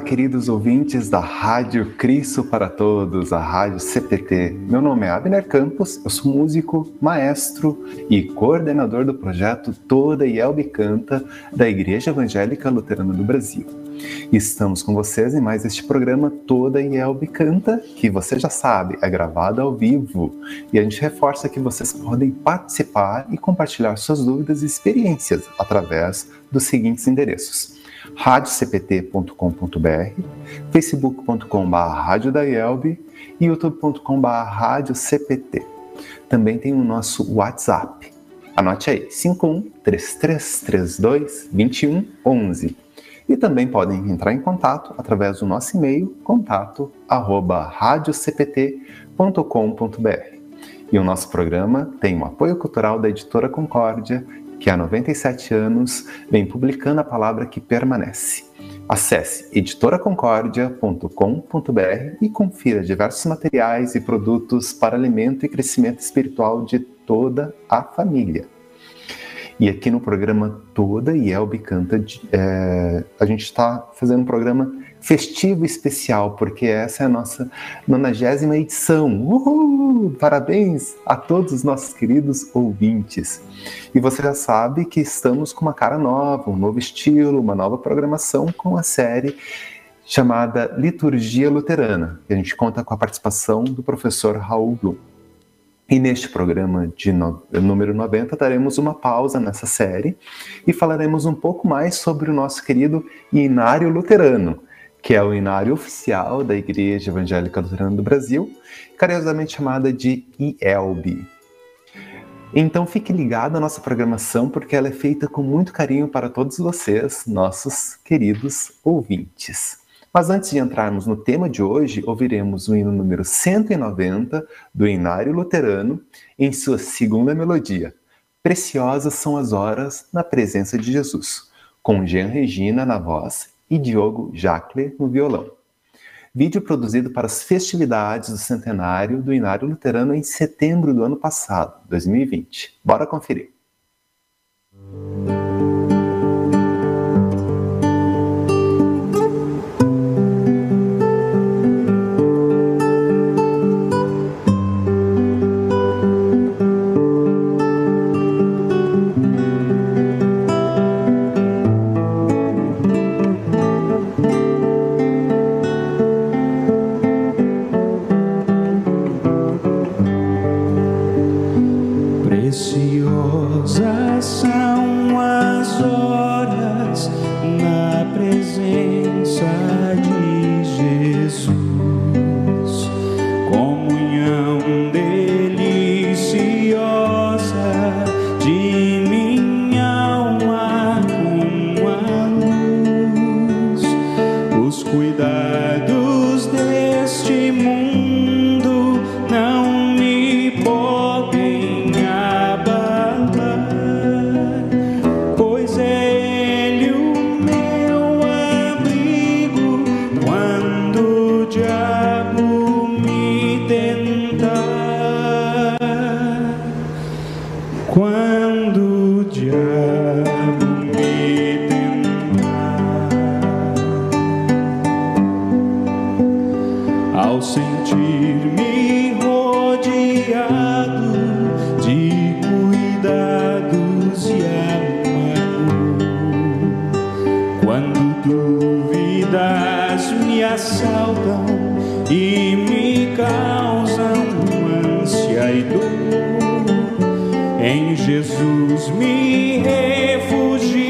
Olá, queridos ouvintes da Rádio Cristo para Todos, a Rádio CPT. Meu nome é Abner Campos, eu sou músico, maestro e coordenador do projeto Toda Yelbe Canta da Igreja Evangélica Luterana do Brasil. Estamos com vocês em mais este programa Toda Yelbe Canta, que você já sabe, é gravado ao vivo. E a gente reforça que vocês podem participar e compartilhar suas dúvidas e experiências através dos seguintes endereços radiocpt.com.br, facebook.com.br rádio da IELB e youtube.com.br radiocpt. Também tem o nosso WhatsApp. Anote aí, 5133322111. E também podem entrar em contato através do nosso e-mail, contato arroba. E o nosso programa tem o apoio cultural da editora Concórdia que há 97 anos vem publicando a palavra que permanece. Acesse editoraconcordia.com.br e confira diversos materiais e produtos para alimento e crescimento espiritual de toda a família. E aqui no programa Toda Yelbe Canta, é, a gente está fazendo um programa festivo especial, porque essa é a nossa 90 edição. Uhul! Parabéns a todos os nossos queridos ouvintes. E você já sabe que estamos com uma cara nova, um novo estilo, uma nova programação com a série chamada Liturgia Luterana. E a gente conta com a participação do professor Raul Blum. E neste programa de no, número 90 daremos uma pausa nessa série e falaremos um pouco mais sobre o nosso querido Inário Luterano, que é o inário oficial da Igreja Evangélica Luterana do Brasil, carinhosamente chamada de IELB. Então fique ligado à nossa programação, porque ela é feita com muito carinho para todos vocês, nossos queridos ouvintes. Mas antes de entrarmos no tema de hoje, ouviremos o hino número 190 do Inário Luterano, em sua segunda melodia. Preciosas são as horas na presença de Jesus, com Jean Regina na voz e Diogo Jacle no violão. Vídeo produzido para as festividades do centenário do Inário Luterano em setembro do ano passado, 2020. Bora conferir. Sincera confissão, com ternura.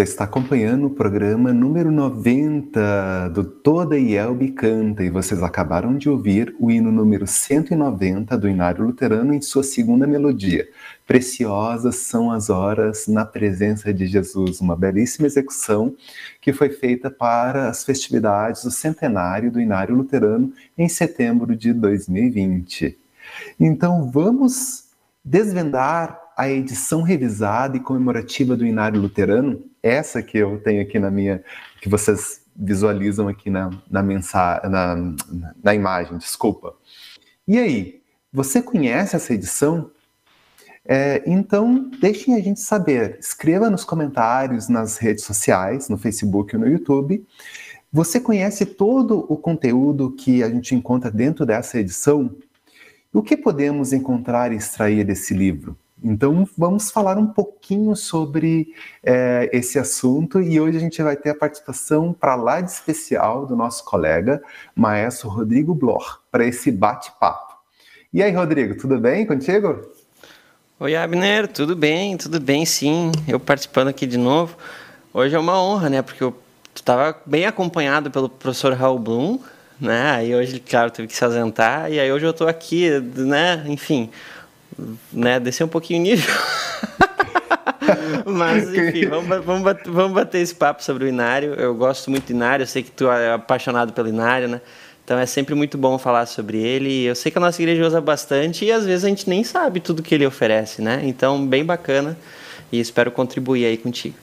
Você está acompanhando o programa número 90 do Toda Ielbe Canta e vocês acabaram de ouvir o hino número 190 do Inário Luterano em sua segunda melodia. Preciosas são as horas na presença de Jesus, uma belíssima execução que foi feita para as festividades do centenário do Inário Luterano em setembro de 2020. Então vamos desvendar a edição revisada e comemorativa do Inário Luterano, essa que eu tenho aqui na minha, que vocês visualizam aqui na, na, mensagem, na, na imagem, desculpa. E aí, você conhece essa edição? É, então, deixem a gente saber. Escreva nos comentários, nas redes sociais, no Facebook e no YouTube. Você conhece todo o conteúdo que a gente encontra dentro dessa edição? O que podemos encontrar e extrair desse livro? Então, vamos falar um pouquinho sobre é, esse assunto e hoje a gente vai ter a participação para lá de especial do nosso colega, maestro Rodrigo Bloch, para esse bate-papo. E aí, Rodrigo, tudo bem contigo? Oi, Abner, tudo bem, tudo bem, sim. Eu participando aqui de novo. Hoje é uma honra, né? Porque eu estava bem acompanhado pelo professor Raul Blum, né? Aí hoje, claro, teve que se ausentar, e aí hoje eu estou aqui, né? Enfim, né, descer um pouquinho o nível. Mas, enfim, vamos, vamos, bater, vamos bater esse papo sobre o Inário. Eu gosto muito do Inário, eu sei que tu é apaixonado pelo Inário, né? Então é sempre muito bom falar sobre ele. Eu sei que a nossa igreja usa bastante e às vezes a gente nem sabe tudo que ele oferece, né? Então, bem bacana e espero contribuir aí contigo.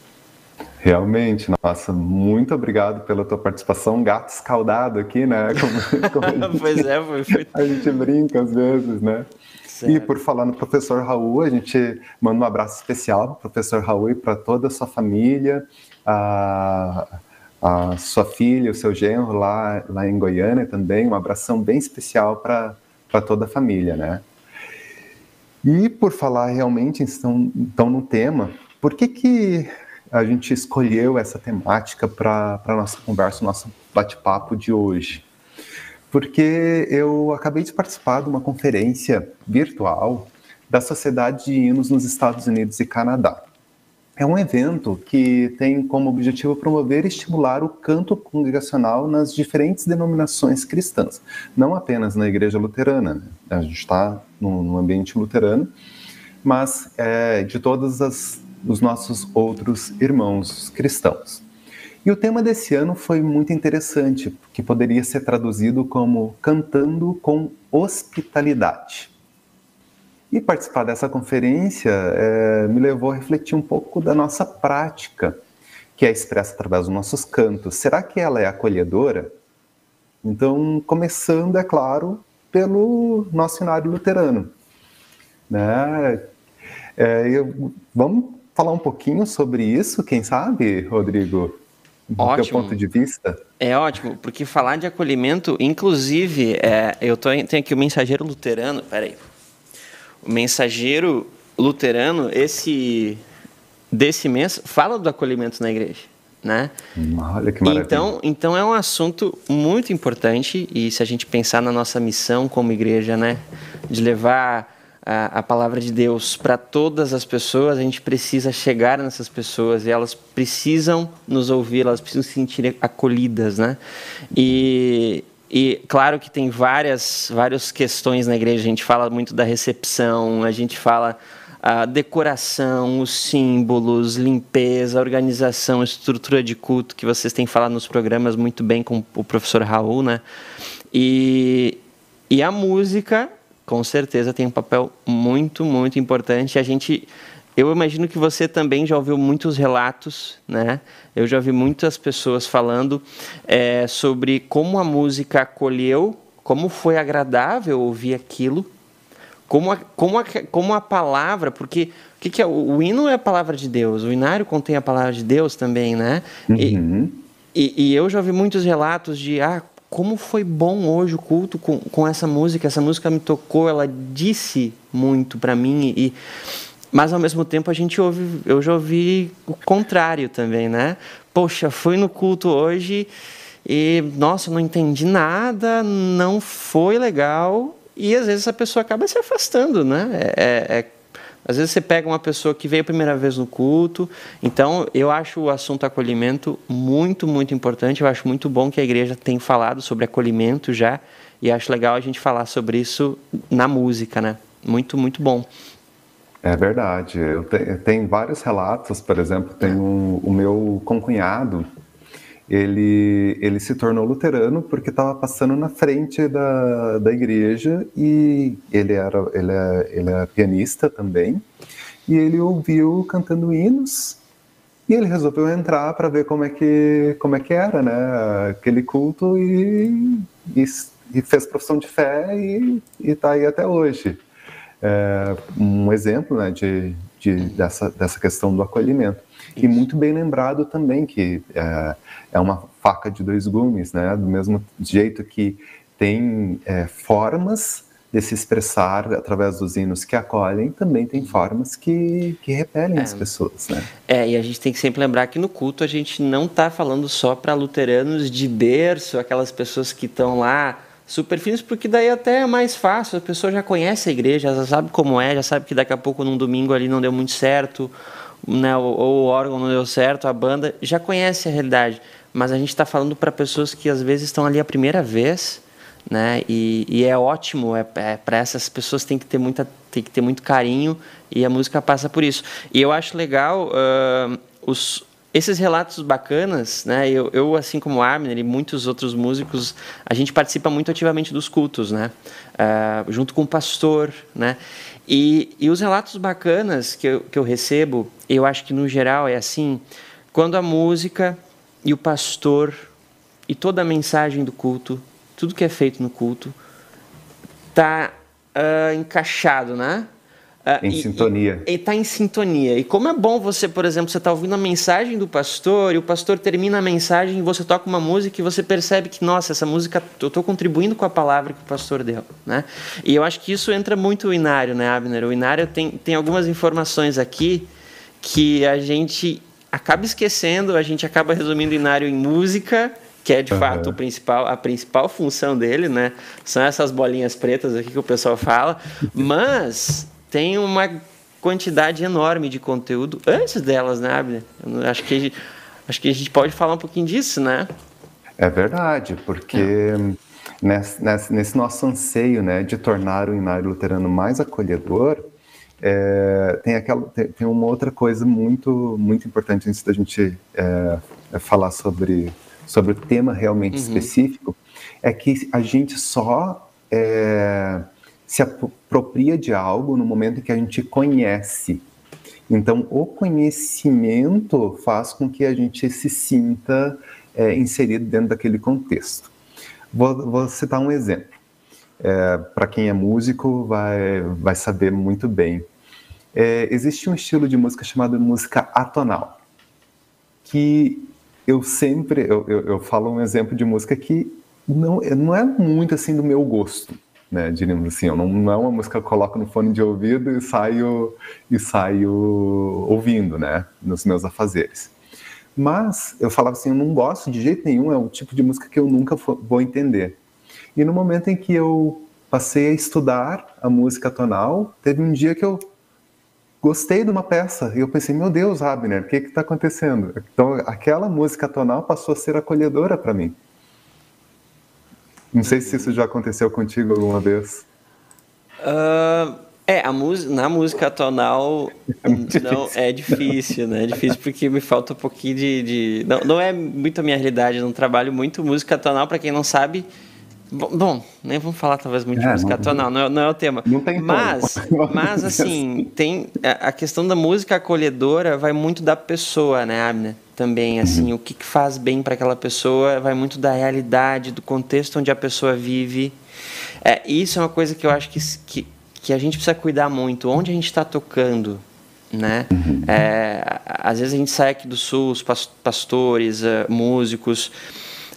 Realmente, nossa, muito obrigado pela tua participação. Gato escaldado aqui, né? Como, como pois é, foi, foi. A gente brinca às vezes, né? Certo. E por falar no professor Raul, a gente manda um abraço especial para o professor Raul e para toda a sua família, a, a sua filha, o seu genro lá, lá em Goiânia também. Um abração bem especial para toda a família, né? E por falar realmente então, então no tema, por que, que a gente escolheu essa temática para a nossa conversa, nosso bate-papo de hoje? Porque eu acabei de participar de uma conferência virtual da Sociedade de Hinos nos Estados Unidos e Canadá. É um evento que tem como objetivo promover e estimular o canto congregacional nas diferentes denominações cristãs, não apenas na Igreja Luterana. Né? A gente está no, ambiente luterano, mas é, de todos as, os nossos outros irmãos cristãos. E o tema desse ano foi muito interessante, que poderia ser traduzido como Cantando com Hospitalidade. E participar dessa conferência é, me levou a refletir um pouco da nossa prática, que é expressa através dos nossos cantos. Será que ela é acolhedora? Então, começando, é claro, pelo nosso cenário luterano. Né? É, eu, vamos falar um pouquinho sobre isso, quem sabe, Rodrigo? Do ótimo. ponto de vista? É ótimo, porque falar de acolhimento, inclusive, é, eu tô, tenho aqui o mensageiro luterano, peraí, o mensageiro luterano, esse desse mês, fala do acolhimento na igreja, né? Olha que maravilha. Então, então é um assunto muito importante e se a gente pensar na nossa missão como igreja, né, de levar a, a palavra de Deus para todas as pessoas, a gente precisa chegar nessas pessoas e elas precisam nos ouvir, elas precisam se sentir acolhidas, né? E, e claro que tem várias, várias questões na igreja, a gente fala muito da recepção, a gente fala a decoração, os símbolos, limpeza, organização, estrutura de culto que vocês têm falado nos programas muito bem com o professor Raul, né? E, e a música, com certeza, tem um papel muito, muito importante. A gente eu imagino que você também já ouviu muitos relatos, né? Eu já ouvi muitas pessoas falando é, sobre como a música acolheu, como foi agradável ouvir aquilo, como a, como a, como a palavra, porque o que, que é o, o hino é a palavra de Deus, o inário contém a palavra de Deus também, né? Uhum. E, e, e, eu já ouvi muitos relatos de ah, como foi bom hoje o culto com, com essa música, essa música me tocou, ela disse muito para mim e mas ao mesmo tempo a gente ouve, eu já ouvi o contrário também, né? Poxa, fui no culto hoje e nossa, não entendi nada, não foi legal e às vezes a pessoa acaba se afastando, né? É, é, é, às vezes você pega uma pessoa que veio a primeira vez no culto, então eu acho o assunto acolhimento muito, muito importante. Eu acho muito bom que a igreja tem falado sobre acolhimento já e acho legal a gente falar sobre isso na música, né? Muito, muito bom. É verdade. Eu te, tenho vários relatos, por exemplo, tem um, o meu concunhado, ele, ele se tornou luterano porque estava passando na frente da, da igreja e ele era ele é, ele é pianista também. E ele ouviu cantando hinos e ele resolveu entrar para ver como é que como é que era né aquele culto e, e, e fez profissão de fé e está aí até hoje. É, um exemplo né, de, de, dessa, dessa questão do acolhimento. Isso. E muito bem lembrado também que é, é, uma faca de dois gumes, né? do mesmo jeito que tem é, formas de se expressar através dos hinos que acolhem, também tem formas que, que repelem é. as pessoas, né? É, e a gente tem que sempre lembrar que no culto a gente não está falando só para luteranos de berço, aquelas pessoas que estão lá super finos, porque daí até é mais fácil, a pessoa já conhece a igreja, já sabe como é, já sabe que daqui a pouco num domingo ali não deu muito certo, né, ou, ou o órgão não deu certo, a banda já conhece a realidade. Mas a gente está falando para pessoas que às vezes estão ali a primeira vez, né? E, e é ótimo, é, é para essas pessoas tem que ter muita, tem que ter muito carinho e a música passa por isso. E eu acho legal uh, os esses relatos bacanas, né? Eu, eu assim como Abner e muitos outros músicos, a gente participa muito ativamente dos cultos, né? Uh, junto com o pastor, né? E, e os relatos bacanas que eu, que eu recebo, eu acho que no geral é assim, quando a música e o pastor e toda a mensagem do culto, tudo que é feito no culto, tá uh, encaixado, né? Uh, em e, sintonia. E está em sintonia. E como é bom você, por exemplo, você está ouvindo a mensagem do pastor e o pastor termina a mensagem e você toca uma música e você percebe que, nossa, essa música, eu estou contribuindo com a palavra que o pastor deu. Né? E eu acho que isso entra muito o Inário, né, Abner? O Inário tem, tem algumas informações aqui que a gente acaba esquecendo, a gente acaba resumindo o Inário em música que é de uhum. fato o principal, a principal função dele, né? São essas bolinhas pretas aqui que o pessoal fala, mas tem uma quantidade enorme de conteúdo antes delas, né, Abner? Acho que, acho que a gente pode falar um pouquinho disso, né? É verdade, porque é. nesse, nesse, nosso anseio né, de tornar o Inário Luterano mais acolhedor, é, tem, aquela, tem, tem, uma outra coisa muito, muito importante antes da gente é, falar sobre, sobre o tema realmente uhum. específico, é que a gente só é, se apropria de algo no momento em que a gente conhece. Então, o conhecimento faz com que a gente se sinta é, inserido dentro daquele contexto. Vou, vou citar um exemplo. É, Para quem é músico, vai, vai saber muito bem. É, existe um estilo de música chamado música atonal, que eu sempre eu, eu, eu falo um exemplo de música que não, não é muito assim do meu gosto né? Diríamos assim, não, não, é uma música que eu coloco no fone de ouvido e saio e saio ouvindo, né? Nos meus afazeres. Mas eu falava assim, eu não gosto de jeito nenhum, é o tipo de música que eu nunca vou entender. E no momento em que eu passei a estudar a música tonal, teve um dia que eu gostei de uma peça e eu pensei, meu Deus, Abner, o que está acontecendo? Então aquela música tonal passou a ser acolhedora para mim. Não sei se isso já aconteceu contigo alguma vez. Uh, É, a na música tonal é não é difícil, né? É difícil porque me falta um pouquinho de. de... Não, não é muito a minha realidade, eu não trabalho muito música tonal, para quem não sabe. Bom, nem vamos falar talvez muito é, de música não, tonal, não é, não é o tema. Não tem mas, mas assim, tem a questão da música acolhedora vai muito da pessoa, né, Abner? Também, assim, uhum. o que, faz bem para aquela pessoa vai muito da realidade, do contexto onde a pessoa vive. É, isso é uma coisa que eu acho que, que que a gente precisa cuidar muito, onde a gente está tocando, né? Uhum. É, às vezes a gente sai aqui do sul, os pastores, uh, músicos,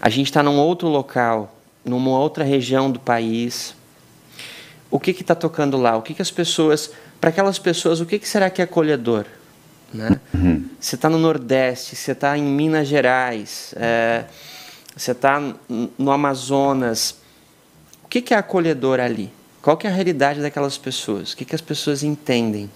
a gente está num outro local, numa outra região do país. O que está tocando lá? O que, que as pessoas, para aquelas pessoas, o que, que será que é acolhedor? Né? Uhum. Você está no Nordeste, você está em Minas Gerais, é, você está no Amazonas. O que, que é acolhedor ali? qual que é a realidade daquelas pessoas, o que, que as pessoas entendem.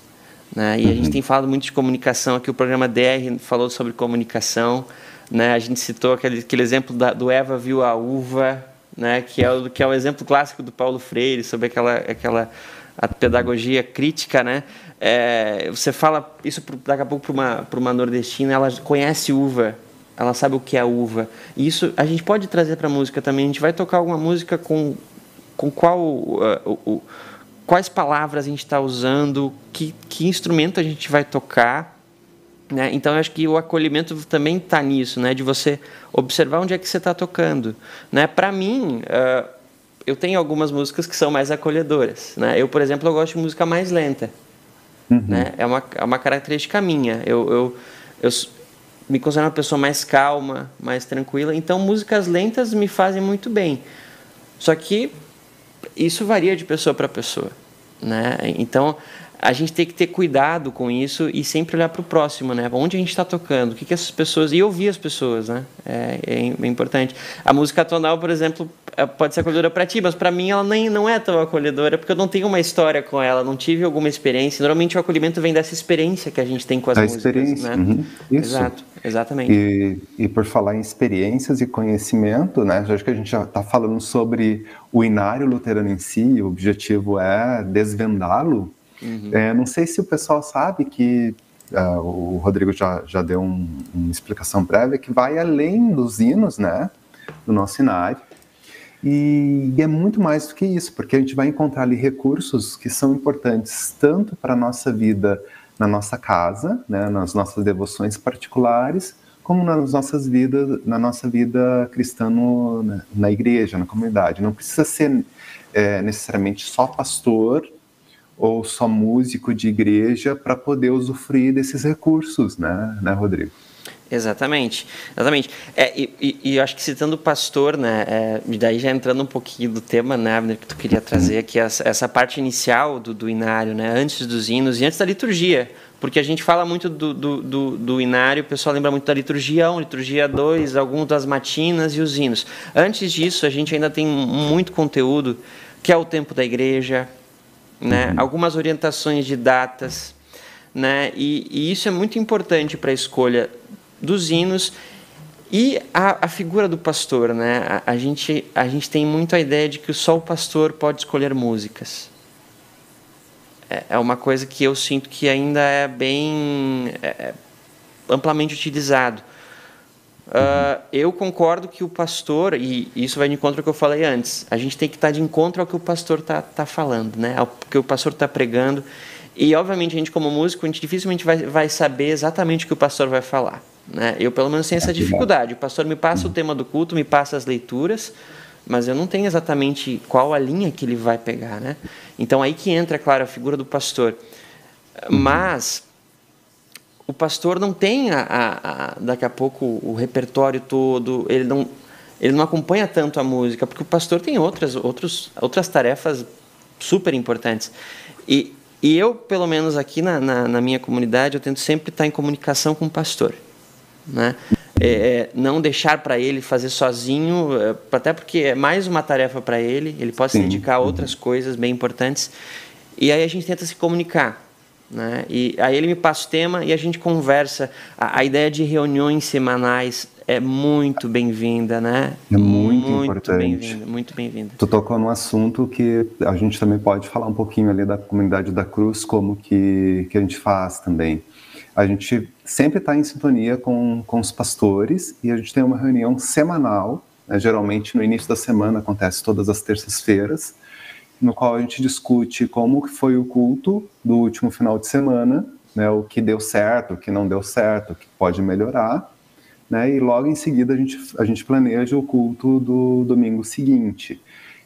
Né? E a gente uhum. tem falado muito de comunicação aqui, o programa DR falou sobre comunicação, né? a gente citou aquele, aquele exemplo da, do Eva viu a uva, né? que, é o, que é o exemplo clássico do Paulo Freire, sobre aquela, aquela a pedagogia crítica, né? É, você fala isso daqui a pouco para uma, uma nordestina, ela conhece uva, ela sabe o que é uva. E isso a gente pode trazer para música também. A gente vai tocar alguma música com com qual, uh, o, quais palavras a gente está usando, que, que instrumento a gente vai tocar. Né? Então, eu acho que o acolhimento também está nisso, né? de você observar onde é que você está tocando. Né? Para mim, uh, eu tenho algumas músicas que são mais acolhedoras. Né? Eu, por exemplo, eu gosto de música mais lenta. Uhum. Né? É, uma, é uma característica minha. Eu, eu, eu me considero uma pessoa mais calma, mais tranquila. Então, músicas lentas me fazem muito bem. Só que isso varia de pessoa para pessoa, né? Então a gente tem que ter cuidado com isso e sempre olhar para o próximo, né? Onde a gente está tocando, o que, que essas pessoas e ouvir as pessoas, né? É, é, é importante. A música tonal, por exemplo, é, pode ser acolhedora para ti, mas para mim ela nem não é tão acolhedora porque eu não tenho uma história com ela, não tive alguma experiência. Normalmente o acolhimento vem dessa experiência que a gente tem com as a músicas, experiência, né? Uhum. Isso. Exato, exatamente. E, e por falar em experiências e conhecimento, né? Acho que a gente já está falando sobre o inário luterano em si. O objetivo é desvendá-lo Uhum. É, não sei se o pessoal sabe que uh, o Rodrigo já, já deu um, uma explicação prévia que vai além dos hinos, né, do nosso INARE, e, e é muito mais do que isso, porque a gente vai encontrar ali recursos que são importantes tanto para a nossa vida na nossa casa, né, nas nossas devoções particulares, como nas nossas vidas, na nossa vida cristã no, na, na, igreja, na comunidade. Não precisa ser é, necessariamente só pastor ou só músico de igreja para poder usufruir desses recursos, né, né Rodrigo? Exatamente, exatamente. É, e, e, eu acho que citando o pastor, né, é, daí já entrando um pouquinho do tema, né, Abner, que tu queria trazer aqui, essa, essa parte inicial do, do inário, né, antes dos hinos e antes da liturgia, porque a gente fala muito do, do, do, do inário, o pessoal lembra muito da liturgia 1, liturgia 2, alguns das matinas e os hinos. Antes disso, a gente ainda tem muito conteúdo, que é o tempo da igreja, né? Uhum. algumas orientações de datas, né? E, e isso é muito importante para a escolha dos hinos e a, a, figura do pastor, né? A, a, gente, a gente tem muito a ideia de que só o pastor pode escolher músicas. É, é uma coisa que eu sinto que ainda é bem é, é amplamente utilizado. Uh, eu concordo que o pastor, e isso vai de encontro ao que eu falei antes, a gente tem que estar de encontro ao que o pastor está tá falando, né? ao que o pastor está pregando. E, obviamente, a gente, como músico, a gente dificilmente vai, vai saber exatamente o que o pastor vai falar. Né? Eu, pelo menos, tenho essa dificuldade. O pastor me passa o tema do culto, me passa as leituras, mas eu não tenho exatamente qual a linha que ele vai pegar. Né? Então, aí que entra, claro, a figura do pastor. Mas o pastor não tem a, a, a, daqui a pouco o repertório todo, ele não, ele não acompanha tanto a música, porque o pastor tem outras, outros, outras tarefas super importantes. E, e eu, pelo menos aqui na, na, na minha comunidade, eu tento sempre estar em comunicação com o pastor. Né? É, é não deixar para ele fazer sozinho, é, até porque é mais uma tarefa para ele, ele pode se dedicar a outras coisas bem importantes. E aí a gente tenta se comunicar Né? E aí ele me passa o tema e a gente conversa. A, a ideia de reuniões semanais é muito bem-vinda, né? É muito, muito importante. Bem-vinda, muito bem-vinda. Tu tocou num assunto que a gente também pode falar um pouquinho ali da comunidade da Cruz, como que, que a gente faz também. A gente sempre está em sintonia com, com os pastores e a gente tem uma reunião semanal, né? geralmente no início da semana, acontece todas as terças-feiras, no qual a gente discute como foi o culto do último final de semana, né, o que deu certo, o que não deu certo, o que pode melhorar, né, e logo em seguida a gente, a gente planeja o culto do domingo seguinte.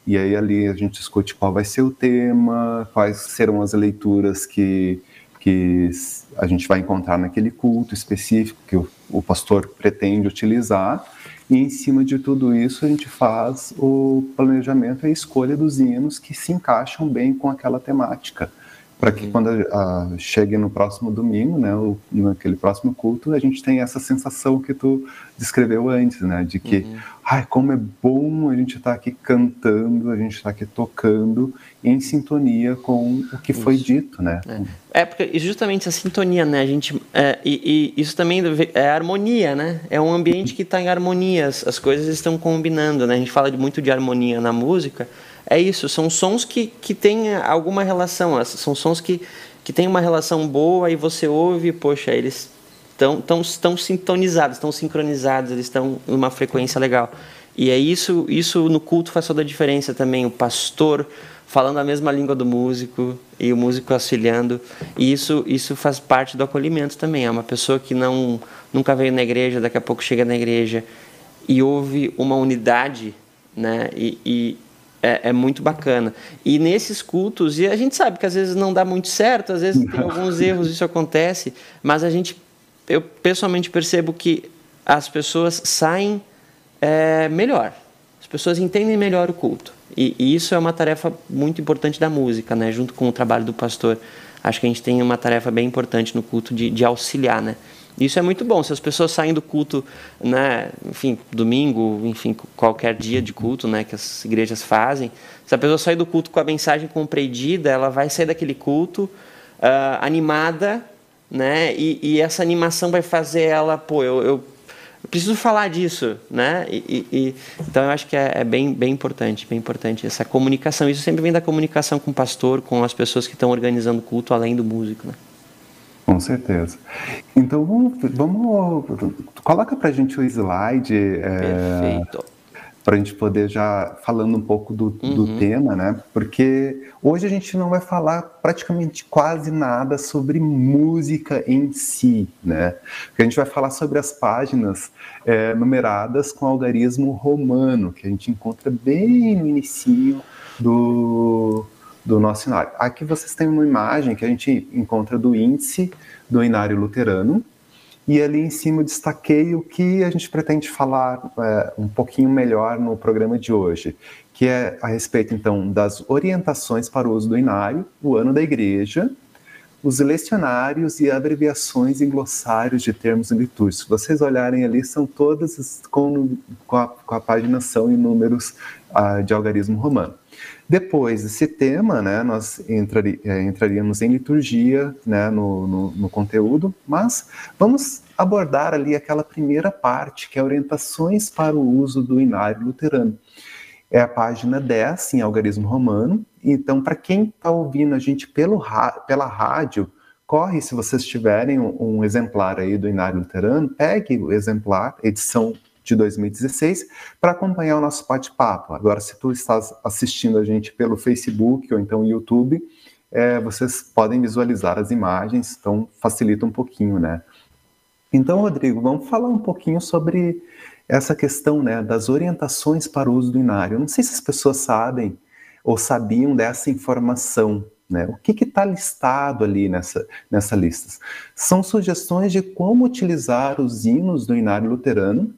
E aí ali a gente discute qual vai ser o tema, quais serão as leituras que, que a gente vai encontrar naquele culto específico que o, o pastor pretende utilizar, e em cima de tudo isso, a gente faz o planejamento e a escolha dos hinos que se encaixam bem com aquela temática. Para que uhum. quando a, a, chegue no próximo domingo, né, o, naquele próximo culto, a gente tenha essa sensação que tu descreveu antes, né, de que, uhum. ai, como é bom a gente estar tá aqui cantando, a gente estar tá aqui tocando em sintonia com o que isso. foi dito, né. É. é. porque justamente a sintonia, né, a gente, é, e, e, isso também é harmonia, né, é um ambiente que está em harmonia, as, as coisas estão combinando, né, a gente fala muito de harmonia na música, é isso, são sons que, que têm alguma relação, são sons que, que têm uma relação boa e você ouve, poxa, eles estão tão, tão sintonizados, estão sincronizados, eles estão em uma frequência legal. E é isso, isso no culto faz toda a diferença também, o pastor falando a mesma língua do músico e o músico auxiliando, e isso, isso faz parte do acolhimento também, é uma pessoa que não nunca veio na igreja, daqui a pouco chega na igreja e ouve uma unidade, né, e, e é, é, muito bacana. E nesses cultos, e a gente sabe que às vezes não dá muito certo, às vezes tem alguns erros, isso acontece, mas a gente, eu pessoalmente percebo que as pessoas saem é, melhor, as pessoas entendem melhor o culto. E, e, isso é uma tarefa muito importante da música, né? junto com o trabalho do pastor. Acho que a gente tem uma tarefa bem importante no culto de, de auxiliar, né? Isso é muito bom. Se as pessoas saem do culto, né, enfim, domingo, enfim, qualquer dia de culto, né, que as igrejas fazem, se a pessoa sair do culto com a mensagem compreendida, ela vai sair daquele culto uh, animada, né, e, e, essa animação vai fazer ela, pô, eu, eu preciso falar disso, né? E, e, então eu acho que é, é, bem, bem importante, bem importante essa comunicação. Isso sempre vem da comunicação com o pastor, com as pessoas que estão organizando o culto, além do músico, né? Com certeza. Então vamos, vamos coloca para a gente o slide. É, Perfeito. Para a gente poder já falando um pouco do, uhum. do tema, né? Porque hoje a gente não vai falar praticamente quase nada sobre música em si, né? Porque a gente vai falar sobre as páginas é, numeradas com algarismo romano, que a gente encontra bem no início do, do nosso inário. Aqui vocês têm uma imagem que a gente encontra do índice do inário luterano, e ali em cima eu destaquei o que a gente pretende falar é, um pouquinho melhor no programa de hoje, que é a respeito então das orientações para o uso do inário, o ano da igreja, os lecionários e abreviações e glossários de termos litúrgicos. Se vocês olharem ali, são todas com, com, a, com a paginação e números uh, de algarismo romano. Depois desse tema, né, nós é, entraríamos em liturgia né, no, no, no, conteúdo, mas vamos abordar ali aquela primeira parte, que é orientações para o uso do inário luterano. É a página 10 em algarismo romano. Então, para quem está ouvindo a gente pelo, pela rádio, corre, se vocês tiverem um, um exemplar aí do inário luterano, pegue o exemplar, edição de 2016 para acompanhar o nosso bate-papo. Agora, se tu estás assistindo a gente pelo Facebook ou então YouTube, é, vocês podem visualizar as imagens, então facilita um pouquinho, né? Então, Rodrigo, vamos falar um pouquinho sobre essa questão né, das orientações para o uso do inário. Não sei se as pessoas sabem ou sabiam dessa informação. Né? O que está listado ali nessa, nessa lista? São sugestões de como utilizar os hinos do inário luterano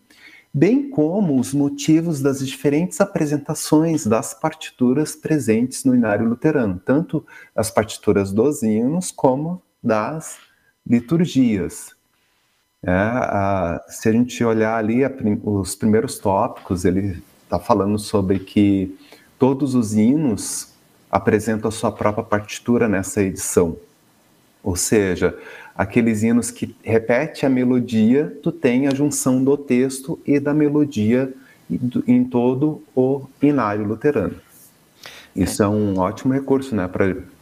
bem como os motivos das diferentes apresentações das partituras presentes no inário luterano, tanto as partituras dos hinos como das liturgias. É, a, se a gente olhar ali os primeiros tópicos, ele está falando sobre que todos os hinos apresentam a sua própria partitura nessa edição. Ou seja, aqueles hinos que repete a melodia, tu tem a junção do texto e da melodia em todo o inário luterano. Isso é, é um ótimo recurso, né,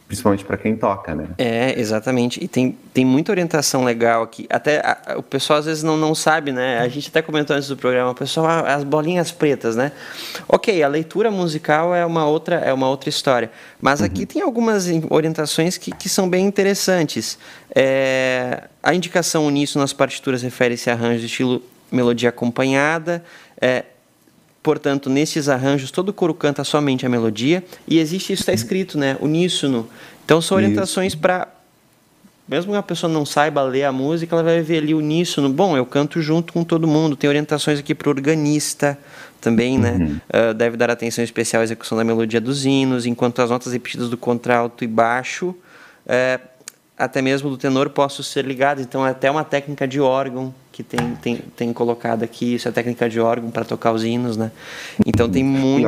principalmente para quem toca, né? É, exatamente. E tem, tem muita orientação legal aqui. Até a, o pessoal às vezes não, não sabe, né? A gente até comentou antes do programa, o pessoal, ah, as bolinhas pretas, né? Ok, a leitura musical é uma outra, é uma outra história. Mas aqui uhum. tem algumas orientações que, que são bem interessantes. É, a indicação nisso nas partituras refere-se a arranjos de estilo melodia acompanhada. É, Portanto, nesses arranjos, todo coro canta somente a melodia e existe isso está escrito, né? Uníssono. Então são orientações para mesmo que a pessoa não saiba ler a música, ela vai ver ali uníssono. Bom, eu canto junto com todo mundo. Tem orientações aqui para o organista também, né? Uhum. Uh, deve dar atenção especial à execução da melodia dos hinos, enquanto as notas repetidas do contralto e baixo, uh, até mesmo do tenor, possam ser ligadas. Então, é até uma técnica de órgão que tem, tem, tem colocado aqui, isso é técnica de órgão para tocar os hinos, né? Então tem muito.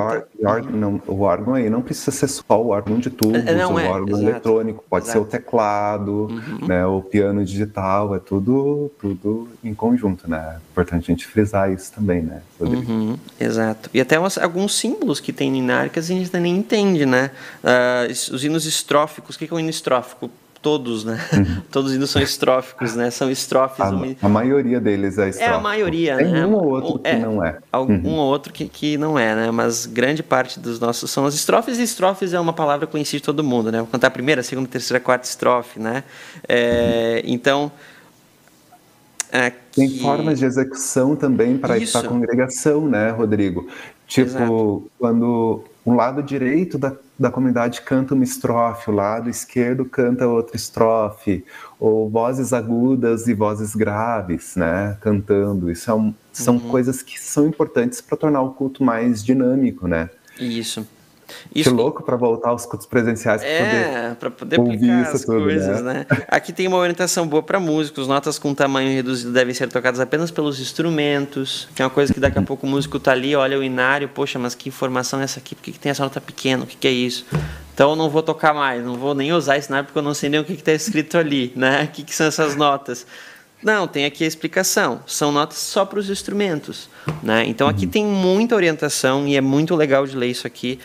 o órgão aí não precisa ser só o órgão de tubos, é, não, o é, órgão exato, eletrônico, pode exato. ser o teclado, uhum. né, o piano digital, é tudo, tudo em conjunto, né? É importante a gente frisar isso também, né? Uhum, exato. E até umas, alguns símbolos que tem Inar que a gente nem entende, né? Uh, os hinos estróficos, o que é um hino estrófico? Todos, né? Uhum. Todos os hinos são estróficos, né? São estrofes. A, a maioria deles é estrófico. É a maioria, Tem né? um ou outro que é, não é. Algum uhum. ou outro que, que não é, né? Mas grande parte dos nossos são as estrofes. E estrofes é uma palavra conhecida de todo mundo, né? Vou cantar a primeira, a segunda, a terceira, a quarta estrofe, né? É, uhum. Então... Aqui... Tem formas de execução também para a congregação, né, Rodrigo? Tipo, Exato. quando um lado direito da, da comunidade canta uma estrofe, o lado esquerdo canta outra estrofe, ou vozes agudas e vozes graves, né, cantando. Isso é um, são uhum. coisas que são importantes para tornar o culto mais dinâmico, né? Isso. Isso que louco para voltar aos cultos presenciais é, para poder, poder aplicar as tudo, coisas, né? né? Aqui tem uma orientação boa para músicos, notas com tamanho reduzido devem ser tocadas apenas pelos instrumentos, que é uma coisa que daqui a pouco o músico tá ali, olha o inário, poxa, mas que informação é essa aqui? Por que, que tem essa nota pequena? O que, que é isso? Então eu não vou tocar mais, não vou nem usar esse inário porque eu não sei nem o que está escrito ali, né? O que, que são essas notas? Não, tem aqui a explicação. São notas só para os instrumentos. Né? Então aqui uhum. tem muita orientação e é muito legal de ler isso aqui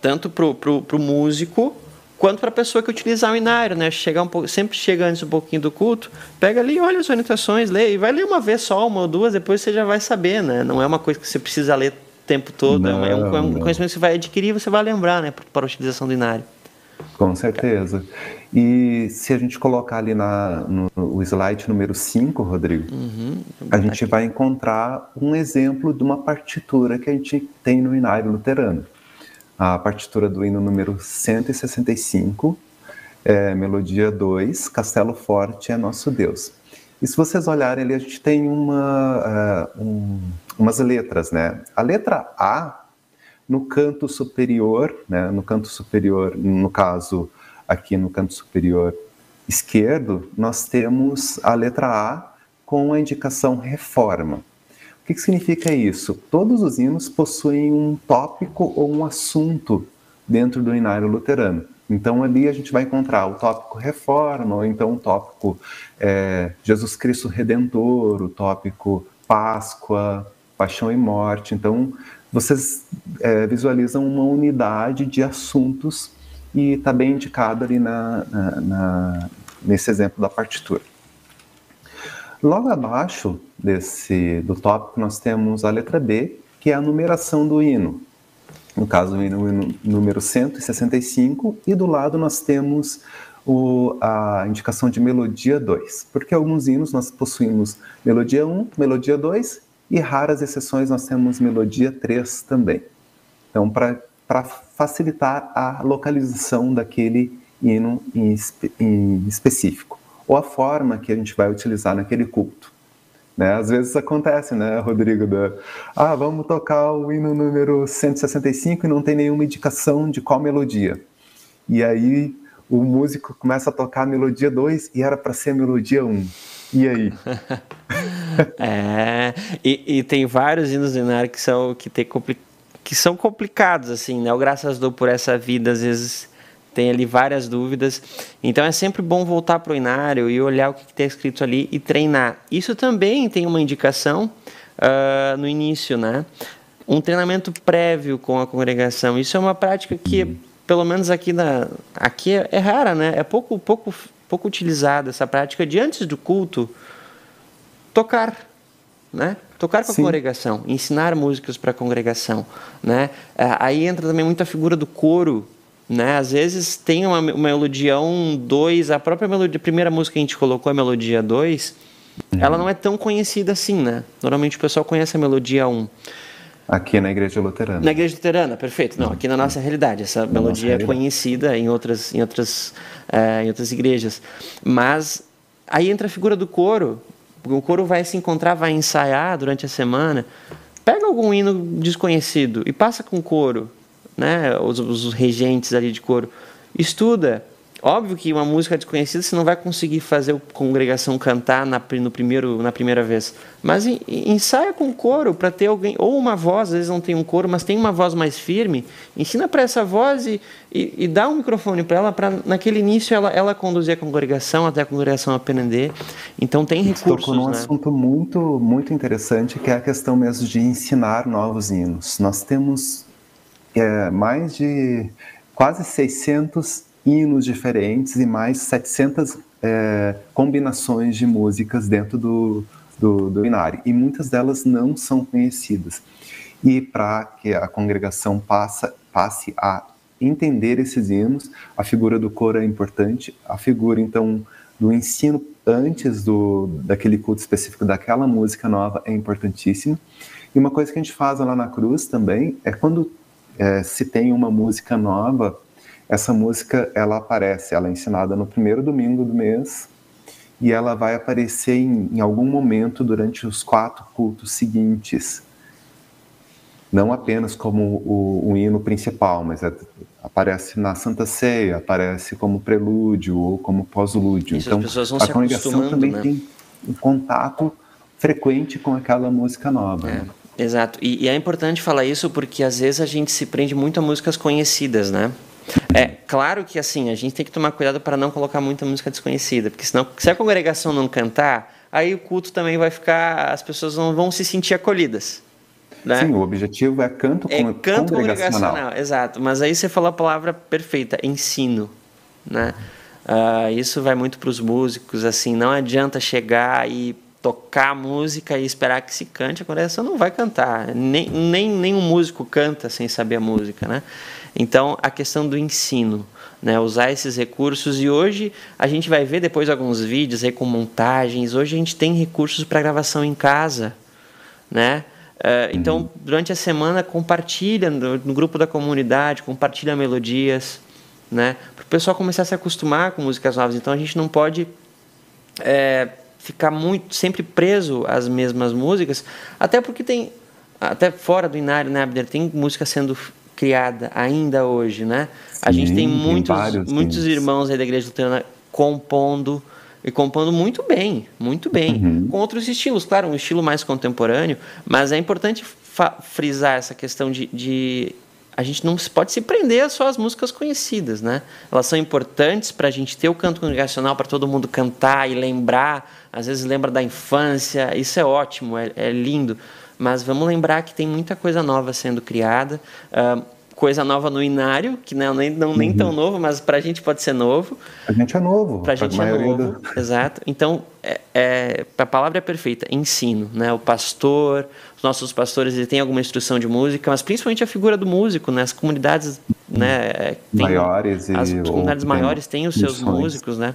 tanto para o músico quanto para a pessoa que utilizar o inário, né? Chegar um pouco, sempre chega antes um pouquinho do culto, pega ali, olha as orientações, lê, e vai ler uma vez só, uma ou duas, depois você já vai saber, né? Não é uma coisa que você precisa ler o tempo todo, não, é, um, é um conhecimento que você vai adquirir e você vai lembrar, né? Para a utilização do inário. Com certeza. E se a gente colocar ali na, no, slide número 5, Rodrigo, uhum, a gente aqui. vai encontrar um exemplo de uma partitura que a gente tem no inário luterano a partitura do hino número 165, é, melodia 2, Castelo Forte é Nosso Deus. E se vocês olharem ali, a gente tem uma, uh, um, umas letras, né? A letra A, no canto superior, né? No canto superior, no caso, aqui no canto superior esquerdo, nós temos a letra A com a indicação reforma que, que significa isso? Todos os hinos possuem um tópico ou um assunto dentro do inário luterano. Então ali a gente vai encontrar o tópico reforma, ou então o tópico é, Jesus Cristo Redentor, o tópico Páscoa, Paixão e Morte. Então vocês é, visualizam uma unidade de assuntos e está bem indicado ali na, na, na, nesse exemplo da partitura. Logo abaixo desse do tópico nós temos a letra B, que é a numeração do hino. No caso, o hino, o hino número 165, e do lado nós temos o, a indicação de melodia 2, porque alguns hinos nós possuímos melodia 1, melodia 2 e raras exceções nós temos melodia 3 também. Então, para facilitar a localização daquele hino em, em específico ou a forma que a gente vai utilizar naquele culto. Né? Às vezes acontece, né, Rodrigo? Da, ah, vamos tocar o hino número 165 e não tem nenhuma indicação de qual melodia. E aí o músico começa a tocar a melodia 2 e era para ser a melodia 1. Um. E aí? é, e, e, tem vários hinos Inário que são, que, tem, que são complicados, assim, né? O Graças Dou por essa vida, às vezes tem ali várias dúvidas. Então é sempre bom voltar para o inário e olhar o que está escrito ali e treinar. Isso também tem uma indicação uh, no início, né? Um treinamento prévio com a congregação. Isso é uma prática que, pelo menos aqui, na, aqui é, é rara, né? É pouco, pouco, pouco utilizada essa prática de antes do culto tocar, né? Tocar com Sim. a congregação, ensinar músicas para a congregação, né? É, aí entra também muita figura do coro, né? Às vezes tem uma, uma melodia 1, 2, a própria melodia, a primeira música que a gente colocou, a melodia 2, uhum. ela não é tão conhecida assim, né? Normalmente o pessoal conhece a melodia 1. Aqui na igreja luterana. Na igreja luterana, perfeito. Não, aqui na nossa realidade. Essa na melodia é conhecida em outras, em, outras, é, em outras igrejas. Mas aí entra a figura do coro. O coro vai se encontrar, vai ensaiar durante a semana. Pega algum hino desconhecido e passa com o coro né, os, os regentes ali de coro, estuda. Óbvio que uma música desconhecida você não vai conseguir fazer a congregação cantar na, no primeiro, na primeira vez. Mas ensaia com coro para ter alguém, ou uma voz, às vezes não tem um coro, mas tem uma voz mais firme. Ensina para essa voz e, e, e, dá um microfone para ela, para naquele início ela, ela conduzir a congregação, até a congregação aprender. Então tem recursos. Tocou num né? assunto muito, muito interessante, que é a questão mesmo de ensinar novos hinos. Nós temos é, mais de quase 600 hinos diferentes e mais 700 é, combinações de músicas dentro do, do, do Inari. E muitas delas não são conhecidas. E para que a congregação passa, passe a entender esses hinos, a figura do coro é importante, a figura, então, do ensino antes do, daquele culto específico daquela música nova é importantíssima. E uma coisa que a gente faz lá na cruz também é quando é, se tem uma música nova, essa música ela aparece, ela é ensinada no primeiro domingo do mês e ela vai aparecer em, em algum momento durante os quatro cultos seguintes. Não apenas como o, o hino principal, mas é, aparece na Santa Ceia, aparece como prelúdio ou como pós-lúdio. Então, a congregação também né? tem um contato frequente com aquela música nova. É. Né? Exato. E, e, é importante falar isso porque às vezes a gente se prende muito a músicas conhecidas, né? É claro que assim, a gente tem que tomar cuidado para não colocar muita música desconhecida, porque senão, se a congregação não cantar, aí o culto também vai ficar, as pessoas não vão se sentir acolhidas. Né? Sim, o objetivo é canto, é canto congregacional. congregacional. Exato, mas aí você falou a palavra perfeita, ensino, né? Uh, isso vai muito para os músicos, assim, não adianta chegar e tocar música e esperar que se cante, a congregação não vai cantar. Nem, nem, nem um músico canta sem saber a música, né? Então, a questão do ensino, né? usar esses recursos. E hoje a gente vai ver depois alguns vídeos aí com montagens. Hoje a gente tem recursos para gravação em casa, né? Uh, então, uhum. durante a semana, compartilha no, no, grupo da comunidade, compartilha melodias, né? Para o pessoal começar a se acostumar com músicas novas. Então, a gente não pode é, ficar muito sempre preso às mesmas músicas, até porque tem até fora do Inário, né, Abner, tem música sendo criada ainda hoje, né? Sim, a gente tem muitos vários, muitos irmãos aí da igreja luterana compondo e compondo muito bem, muito bem, uhum. com outros estilos, claro, um estilo mais contemporâneo, mas é importante frisar essa questão de, de a gente não pode se prender só as músicas conhecidas, né? Elas são importantes para a gente ter o canto congregacional para todo mundo cantar e lembrar. Às vezes lembra da infância, isso é ótimo, é, é lindo. Mas vamos lembrar que tem muita coisa nova sendo criada. Uh, coisa nova no Inário, que não, nem, não, nem uhum. tão novo, mas para a gente pode ser novo. A gente é novo. Para a gente é novo, exato. Então, é, é, a palavra é perfeita, ensino. Né? O pastor, os nossos pastores ele têm alguma instrução de música, mas principalmente a figura do músico, né? as comunidades né, tem, maiores as, as comunidades maiores têm os seus missões. músicos, né?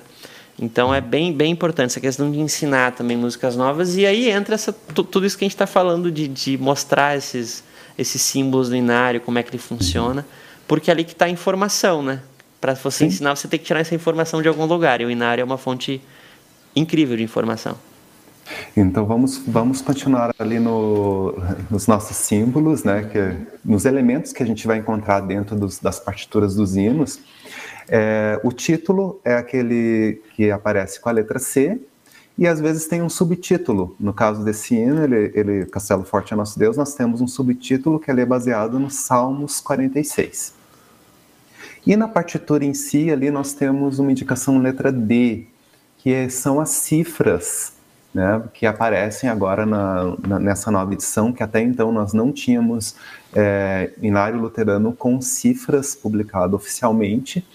Então é bem, bem importante essa questão de ensinar também músicas novas e aí entra essa, tudo isso que a gente está falando de, de mostrar esses esses símbolos do inário, como é que ele funciona, porque é ali que está a informação, né? Para você Sim. ensinar, você tem que tirar essa informação de algum lugar, e o inário é uma fonte incrível de informação. Então vamos, vamos continuar ali no, nos nossos símbolos, né, que, nos elementos que a gente vai encontrar dentro dos, das partituras dos hinos. É, o título é aquele que aparece com a letra C, e às vezes tem um subtítulo. No caso desse hino, ele, ele, Castelo Forte é Nosso Deus, nós temos um subtítulo que é baseado no Salmos 46. E na partitura em si, ali nós temos uma indicação letra D, que é, são as cifras né, que aparecem agora na, na, nessa nova edição, que até então nós não tínhamos é, Luterano com cifras publicado oficialmente.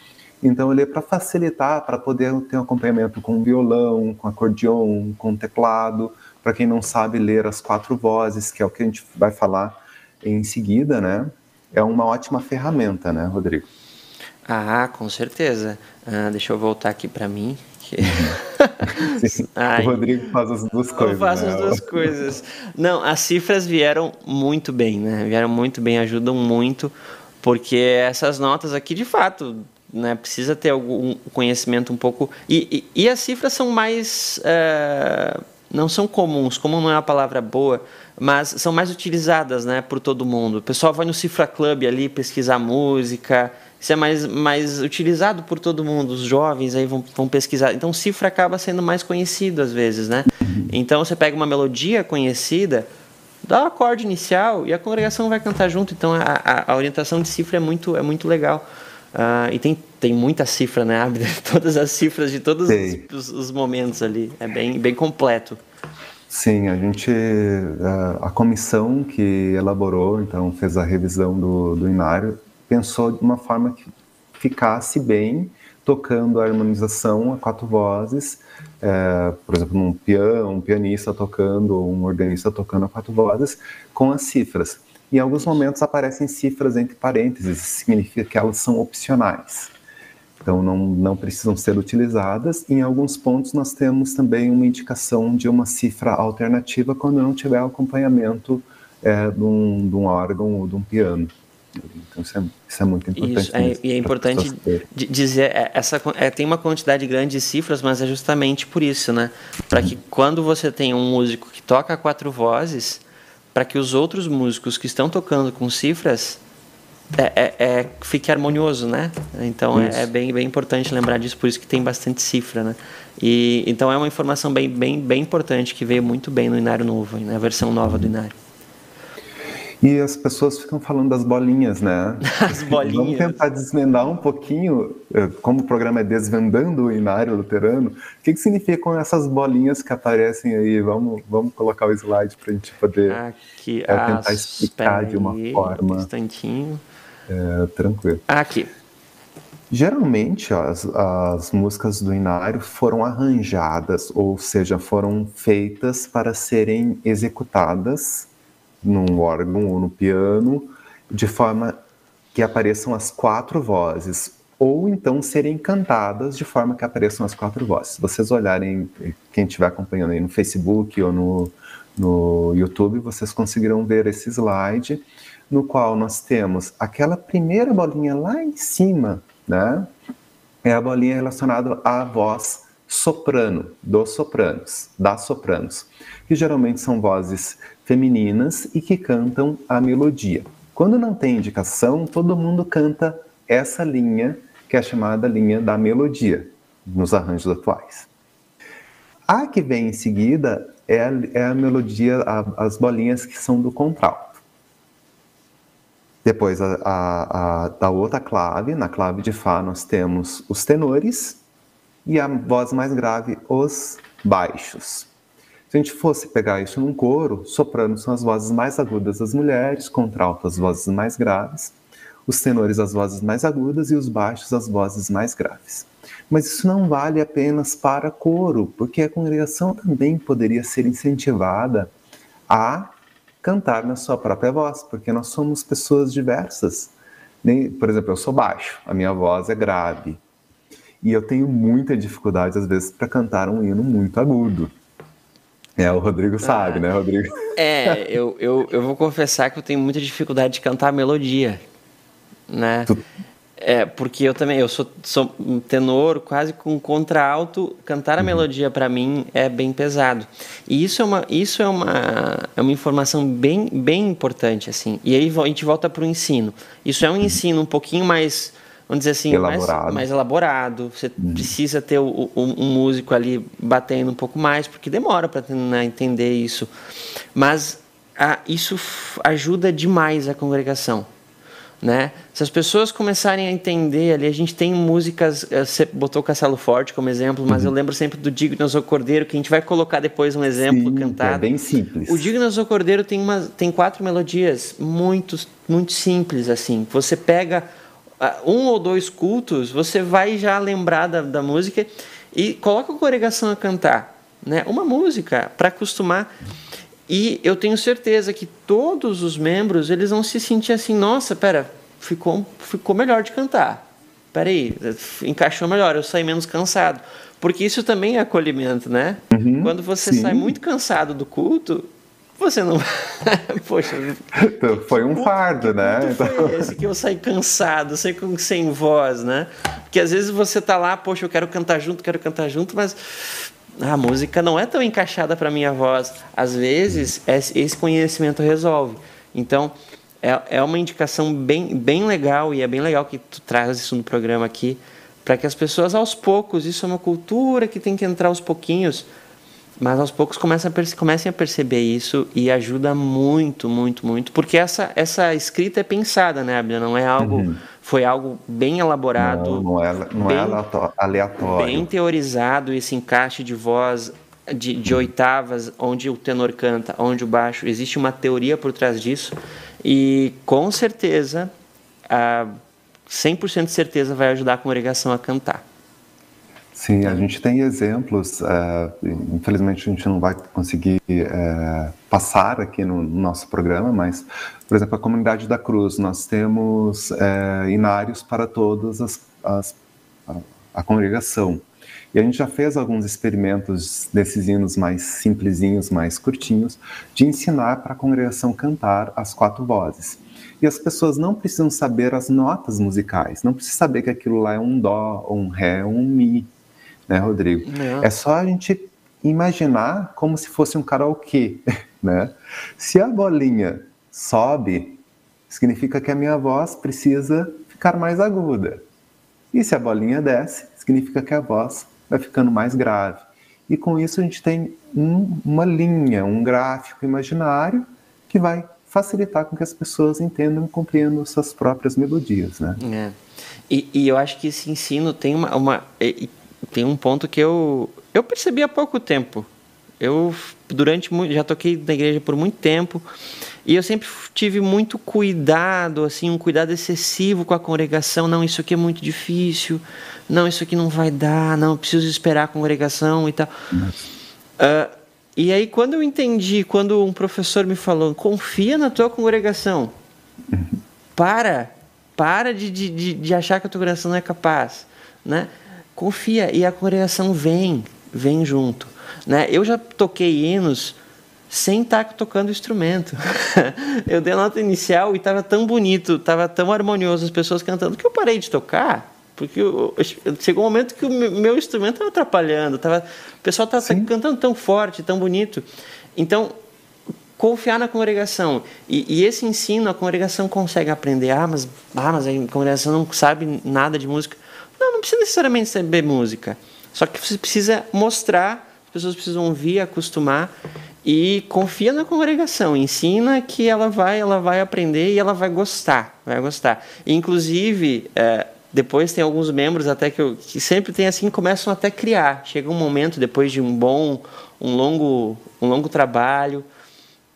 Então ele é para facilitar, para poder ter um acompanhamento com violão, com acordeon, com teclado, para quem não sabe ler as quatro vozes, que é o que a gente vai falar em seguida, né? É uma ótima ferramenta, né, Rodrigo? Ah, com certeza. Ah, deixa eu voltar aqui para mim. o Rodrigo faz as duas coisas. Eu faço né? as duas coisas. Não, as cifras vieram muito bem, né? Vieram muito bem, ajudam muito, porque essas notas aqui, de fato, né, precisa ter algum conhecimento um pouco. E, e, e as cifras são mais. Uh, não são comuns, como não é uma palavra boa, mas são mais utilizadas né, por todo mundo. O pessoal vai no Cifra Club ali pesquisar música, isso é mais, mais utilizado por todo mundo. Os jovens aí vão, vão pesquisar. Então, cifra acaba sendo mais conhecido às vezes, né? Então, você pega uma melodia conhecida, dá o acorde inicial e a congregação vai cantar junto. Então, a, a, a orientação de cifra é muito, é muito legal. Uh, e tem, tem muita cifra, né, Abner? Todas as cifras de todos os, os, momentos ali. É bem, bem completo. Sim, a gente, a, comissão que elaborou, então fez a revisão do, do Inário, pensou de uma forma que ficasse bem, tocando a harmonização a quatro vozes, é, por exemplo, um piano, um pianista tocando, ou um organista tocando a quatro vozes, com as cifras. Em alguns momentos aparecem cifras entre parênteses, significa que elas são opcionais. Então não, não precisam ser utilizadas. Em alguns pontos nós temos também uma indicação de uma cifra alternativa quando não tiver acompanhamento é, de, um, de um órgão ou de um piano. Então isso é, isso é muito importante. Isso, é, e é importante dizer, é, essa, é, tem uma quantidade grande de cifras, mas é justamente por isso, né? Para que quando você tem um músico que toca quatro vozes, para que os outros músicos que estão tocando com cifras é, é, é fique harmonioso, né? Então é, é, bem, bem importante lembrar disso, por isso que tem bastante cifra, né? E, então é uma informação bem, bem, bem importante que veio muito bem no Inário Novo, na versão nova do Inário. E as pessoas ficam falando das bolinhas, né? As bolinhas. Vamos tentar desvendar um pouquinho, eh, como o programa é Desvendando o Inário Luterano, o que, que significam essas bolinhas que aparecem aí? Vamos, vamos colocar o slide para a gente poder Aqui, é, tentar ah, explicar de uma aí, forma. Um instantinho. É, tranquilo. Aqui. Geralmente, as, as músicas do Inário foram arranjadas, ou seja, foram feitas para serem executadas num órgão ou no piano, de forma que apareçam as quatro vozes, ou então serem cantadas de forma que apareçam as quatro vozes. Se vocês olharem, quem estiver acompanhando aí no Facebook ou no, no YouTube, vocês conseguirão ver esse slide, no qual nós temos aquela primeira bolinha lá em cima, né? É a bolinha relacionada à voz soprano, dos sopranos, das sopranos, que geralmente são vozes femininas e que cantam a melodia. Quando não tem indicação, todo mundo canta essa linha, que é chamada linha da melodia, nos arranjos atuais. A que vem em seguida é a, é a melodia, a, as bolinhas que são do contralto. Depois, a, a, da outra clave, na clave de Fá, nós temos os tenores e a voz mais grave, os baixos. Se a gente fosse pegar isso num coro, soprano são as vozes mais agudas das mulheres, contralto as vozes mais graves, os tenores as vozes mais agudas e os baixos as vozes mais graves. Mas isso não vale apenas para coro, porque a congregação também poderia ser incentivada a cantar na sua própria voz, porque nós somos pessoas diversas. Por exemplo, eu sou baixo, a minha voz é grave. E eu tenho muita dificuldade, às vezes, para cantar um hino muito agudo. É, o Rodrigo sabe, ah, né, Rodrigo? É, eu, eu, eu vou confessar que eu tenho muita dificuldade de cantar a melodia, né? Tu... É, porque eu também, eu sou, sou um tenor quase com contralto, cantar a uhum. melodia para mim é bem pesado. E isso é uma, isso é uma, é uma informação bem, bem importante, assim. E aí a gente volta para o ensino. Isso é um uhum. ensino um pouquinho mais vamos dizer assim, elaborado. Mais, mais elaborado. Você uhum. precisa ter o, o, um músico ali batendo um pouco mais, porque demora para entender isso. Mas a, isso ajuda demais a congregação. né? Se as pessoas começarem a entender ali, a gente tem músicas, eh, você botou o Castelo Forte como exemplo, mas uhum. eu lembro sempre do Dignas ao Cordeiro, que a gente vai colocar depois um exemplo Sim, cantado. É bem simples. O Dignas ao Cordeiro tem, uma, tem quatro melodias muito, muito simples, assim. Você pega um ou dois cultos, você vai já lembrar da, da música e coloca a congregação a cantar, né? Uma música para acostumar. E eu tenho certeza que todos os membros eles vão se sentir assim, nossa, pera, ficou, ficou melhor de cantar. Peraí, encaixou melhor, eu saí menos cansado. Porque isso também é acolhimento, né? Uhum, Quando você sim. sai muito cansado do culto, você não. Poxa. Então, foi um fardo, né? Então... Foi esse que eu saí cansado, sei com sem voz, né? Porque às vezes você tá lá, poxa, eu quero cantar junto, quero cantar junto, mas a música não é tão encaixada para minha voz. Às vezes, esse conhecimento resolve. Então, é, é uma indicação bem, bem legal e é bem legal que tu traz isso no programa aqui, para que as pessoas, aos poucos, isso é uma cultura que tem que entrar aos pouquinhos, mas aos poucos comecem a, comecem a perceber isso e ajuda muito, muito, muito, porque essa, essa escrita é pensada, né, Abner? Não é algo. Uhum. Foi algo bem elaborado. Não, não é, não é bem, é aleatório. Bem teorizado esse encaixe de voz de, de oitavas, onde o tenor canta, onde o baixo. Existe uma teoria por trás disso. E com certeza, a 100% de certeza vai ajudar a congregação a cantar. Sim, a gente tem exemplos, é, infelizmente a gente não vai conseguir é, passar aqui no, no, nosso programa, mas, por exemplo, a Comunidade da Cruz, nós temos é, inários para todas as, as a, a, congregação. E a gente já fez alguns experimentos desses hinos mais simplesinhos, mais curtinhos, de ensinar para a congregação cantar as quatro vozes. E as pessoas não precisam saber as notas musicais, não precisa saber que aquilo lá é um dó, um ré, um mi né, Rodrigo? Não. É só a gente imaginar como se fosse um karaokê, né? Se a bolinha sobe, significa que a minha voz precisa ficar mais aguda. E se a bolinha desce, significa que a voz vai ficando mais grave. E com isso a gente tem um, uma linha, um gráfico imaginário que vai facilitar com que as pessoas entendam e compreendam suas próprias melodias, né? É. E, e, eu acho que esse ensino tem uma, uma tem um ponto que eu, eu percebi há pouco tempo. Eu durante já toquei na igreja por muito tempo e eu sempre tive muito cuidado, assim, um cuidado excessivo com a congregação. Não, isso aqui é muito difícil. Não, isso aqui não vai dar. Não, preciso esperar a congregação e tal. Uh, e aí quando eu entendi, quando um professor me falou, confia na tua congregação, para, para de, de, de achar que a tua congregação não é capaz, né? Confia e a congregação vem, vem junto. Né? Eu já toquei hinos sem estar tocando instrumento. eu dei a nota inicial e estava tão bonito, estava tão harmonioso as pessoas cantando que eu parei de tocar. Porque eu, chegou um momento que o meu instrumento estava atrapalhando, tava, o pessoal estava cantando tão forte, tão bonito. Então, confiar na congregação. E, e, esse ensino, a congregação consegue aprender. Ah, mas, ah, mas a congregação não sabe nada de música. Não, não precisa necessariamente saber música. Só que você precisa mostrar, as pessoas precisam ouvir, acostumar e confia na congregação, ensina que ela vai, ela vai aprender e ela vai gostar, vai gostar. Inclusive, é, depois tem alguns membros até que, eu, que sempre tem assim começam até a criar. Chega um momento depois de um bom, um longo, um longo trabalho,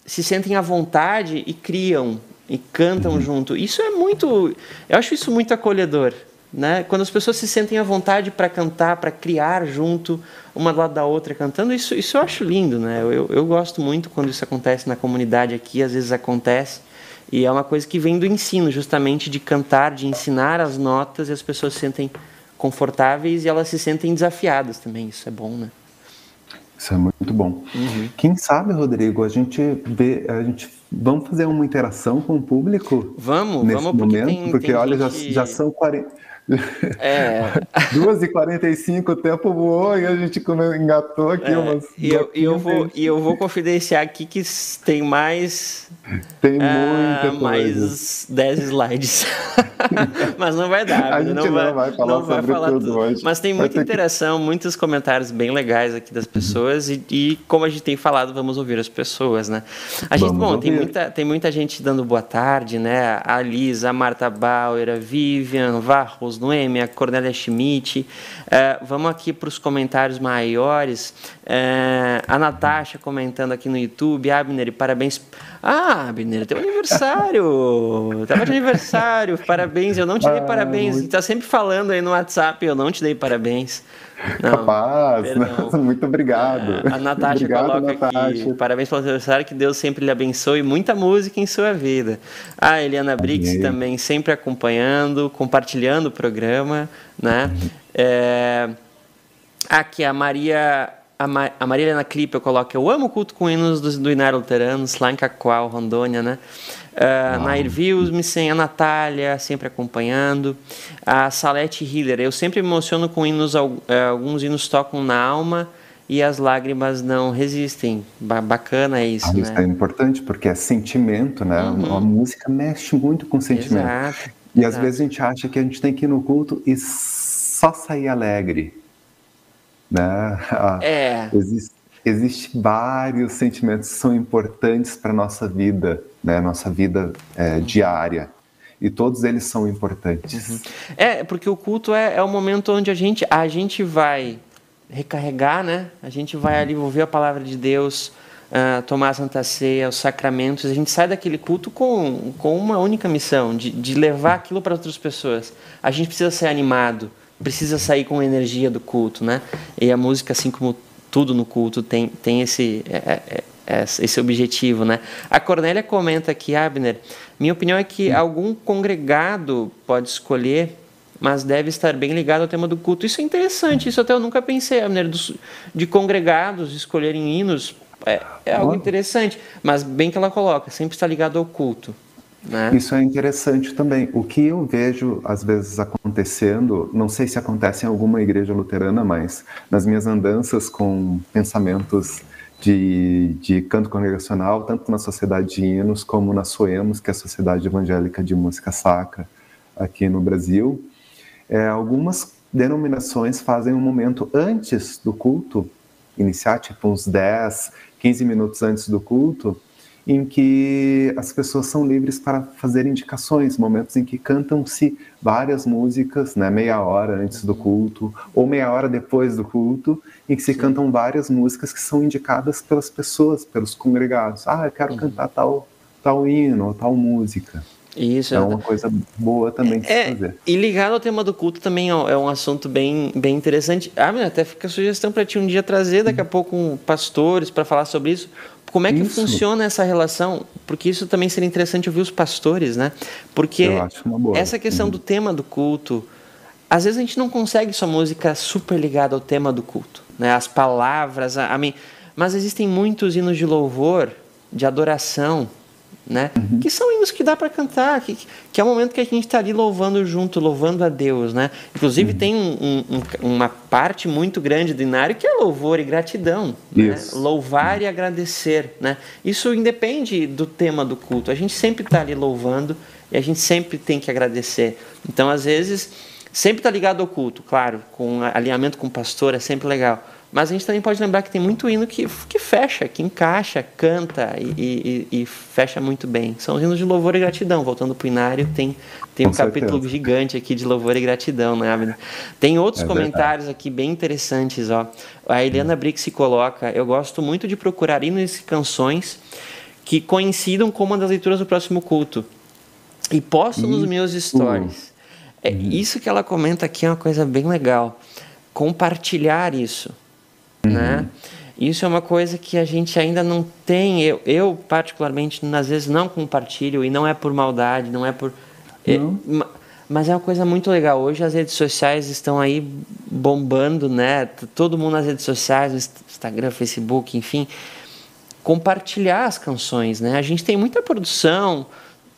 se sentem à vontade e criam e cantam uhum. junto. Isso é muito, eu acho isso muito acolhedor. Né? Quando as pessoas se sentem à vontade para cantar, para criar junto, uma do lado da outra cantando, isso, isso eu acho lindo. Né? Eu, eu gosto muito quando isso acontece na comunidade aqui, às vezes acontece. E é uma coisa que vem do ensino, justamente de cantar, de ensinar as notas e as pessoas se sentem confortáveis e elas se sentem desafiadas também. Isso é bom, né? Isso é muito bom. Uhum. Quem sabe, Rodrigo, a gente vê, a gente vamos fazer uma interação com o público? Vamos, nesse vamos, momento, porque, tem, porque tem olha, gente... já, já são 40 É. 2h45 o tempo voou e a gente engatou aqui é, umas. E eu, e, eu vou, e eu vou confidenciar aqui que tem mais. Tem ah, muita Mais 10 slides. Mas não vai dar. A gente não, vai, vai falar, não vai falar tudo, tudo, hoje. Mas tem muita interação, que... muitos comentários bem legais aqui das pessoas. Uhum. E, e, como a gente tem falado, vamos ouvir as pessoas, né? A gente, bom, tem muita, tem muita gente dando boa tarde, né? A Lisa, a Marta Bauer, a Vivian, Varros, Noemi, a Cornélia Schmidt. Uh, vamos aqui para os comentários maiores. Uh, a Natasha comentando aqui no YouTube. Abner, parabéns. Ah, Abner, teu aniversário! Tava de aniversário, parabéns. Eu não te dei ah, parabéns. Muito... Tá sempre falando aí no WhatsApp, eu não te dei parabéns. Não, Capaz, muito obrigado. A, a Natasha obrigado, coloca Natasha. aqui, parabéns pelo aniversário, que Deus sempre lhe abençoe, muita música em sua vida. A Eliana Brix também sempre acompanhando, compartilhando o programa, né? É, aqui a Maria a, Ma a Maria Helena Clipe eu coloco Eu amo o culto com hinos do, do Inário Luteranos, lá em Cacoal, Rondônia, né? Uh, Nair Wilmsen, a Natália, sempre acompanhando. A Salete Hiller, eu sempre me emociono com hinos, uh, alguns hinos tocam na alma e as lágrimas não resistem. Ba bacana isso, ah, Isso né? é importante porque é sentimento, né? Uhum. A música mexe muito com sentimento. Exato, e exato. às vezes a gente acha que a gente tem que ir no culto e só sair alegre. Né? Ah, é. Existe, existe vários sentimentos que são importantes para a nossa vida né, nossa vida é, diária. E todos eles são importantes. Uhum. É, porque o culto é, é o momento onde a gente, a gente vai recarregar, né? A gente vai ali ouvir a palavra de Deus, uh, tomar a Santa Ceia, os sacramentos. A gente sai daquele culto com, com uma única missão, de, de levar aquilo para outras pessoas. A gente precisa ser animado, precisa sair com a energia do culto, né? E a música, assim como tudo no culto, tem, tem esse... É, é, esse objetivo, né? A Cornélia comenta aqui, Abner, minha opinião é que algum congregado pode escolher, mas deve estar bem ligado ao tema do culto. Isso é interessante, isso até eu nunca pensei, Abner, de congregados escolherem hinos, é, é algo interessante, mas bem que ela coloca, sempre está ligado ao culto. Né? Isso é interessante também. O que eu vejo às vezes acontecendo, não sei se acontece em alguma igreja luterana, mas nas minhas andanças com pensamentos de, de canto congregacional, tanto na Sociedade de Hinos como na Soemos, que é a Sociedade Evangélica de Música Sacra aqui no Brasil. É, algumas denominações fazem um momento antes do culto iniciar, tipo uns 10, 15 minutos antes do culto, em que as pessoas são livres para fazer indicações, momentos em que cantam-se várias músicas, né, meia hora antes do culto ou meia hora depois do culto, em que se Sim. cantam várias músicas que são indicadas pelas pessoas, pelos congregados. Ah, eu quero uhum. cantar tal tal hino ou tal música. Isso é uma coisa boa também de é, fazer. E ligado ao tema do culto também é um assunto bem, bem interessante. Ah, até fica a sugestão para ti um dia trazer daqui a pouco um pastores para falar sobre isso como é que isso. funciona essa relação? Porque isso também seria interessante ouvir os pastores, né? Porque essa questão uhum. do tema do culto, às vezes a gente não consegue sua música super ligada ao tema do culto, né? As palavras, a, a mim, mas existem muitos hinos de louvor, de adoração, né? Uhum. Que são hinos que dá para cantar, que, que é o momento que a gente está ali louvando junto, louvando a Deus, né? Inclusive uhum. tem um, um, uma parte muito grande do inário que é louvor e gratidão, né? louvar uhum. e agradecer, né? Isso independe do tema do culto. A gente sempre está ali louvando e a gente sempre tem que agradecer. Então, às vezes, sempre está ligado ao culto, claro, com alinhamento com o pastor é sempre legal. Mas a gente também pode lembrar que tem muito hino que, que fecha, que encaixa, canta e, e, e fecha muito bem. São os hinos de louvor e gratidão. Voltando para o Inário, tem, tem um capítulo gigante aqui de louvor e gratidão, né, Abner? Tem outros é comentários aqui bem interessantes. Ó. A Eliana Brix se coloca: Eu gosto muito de procurar hinos e canções que coincidam com uma das leituras do próximo culto. E posto nos meus stories. É, uhum. isso que ela comenta aqui é uma coisa bem legal. Compartilhar isso né? Uhum. Isso é uma coisa que a gente ainda não tem. Eu, eu, particularmente, às vezes não compartilho e não é por maldade, não é por. É, mas é uma coisa muito legal. Hoje as redes sociais estão aí bombando, né? Todo mundo nas redes sociais, Instagram, Facebook, enfim, compartilhar as canções, né? A gente tem muita produção,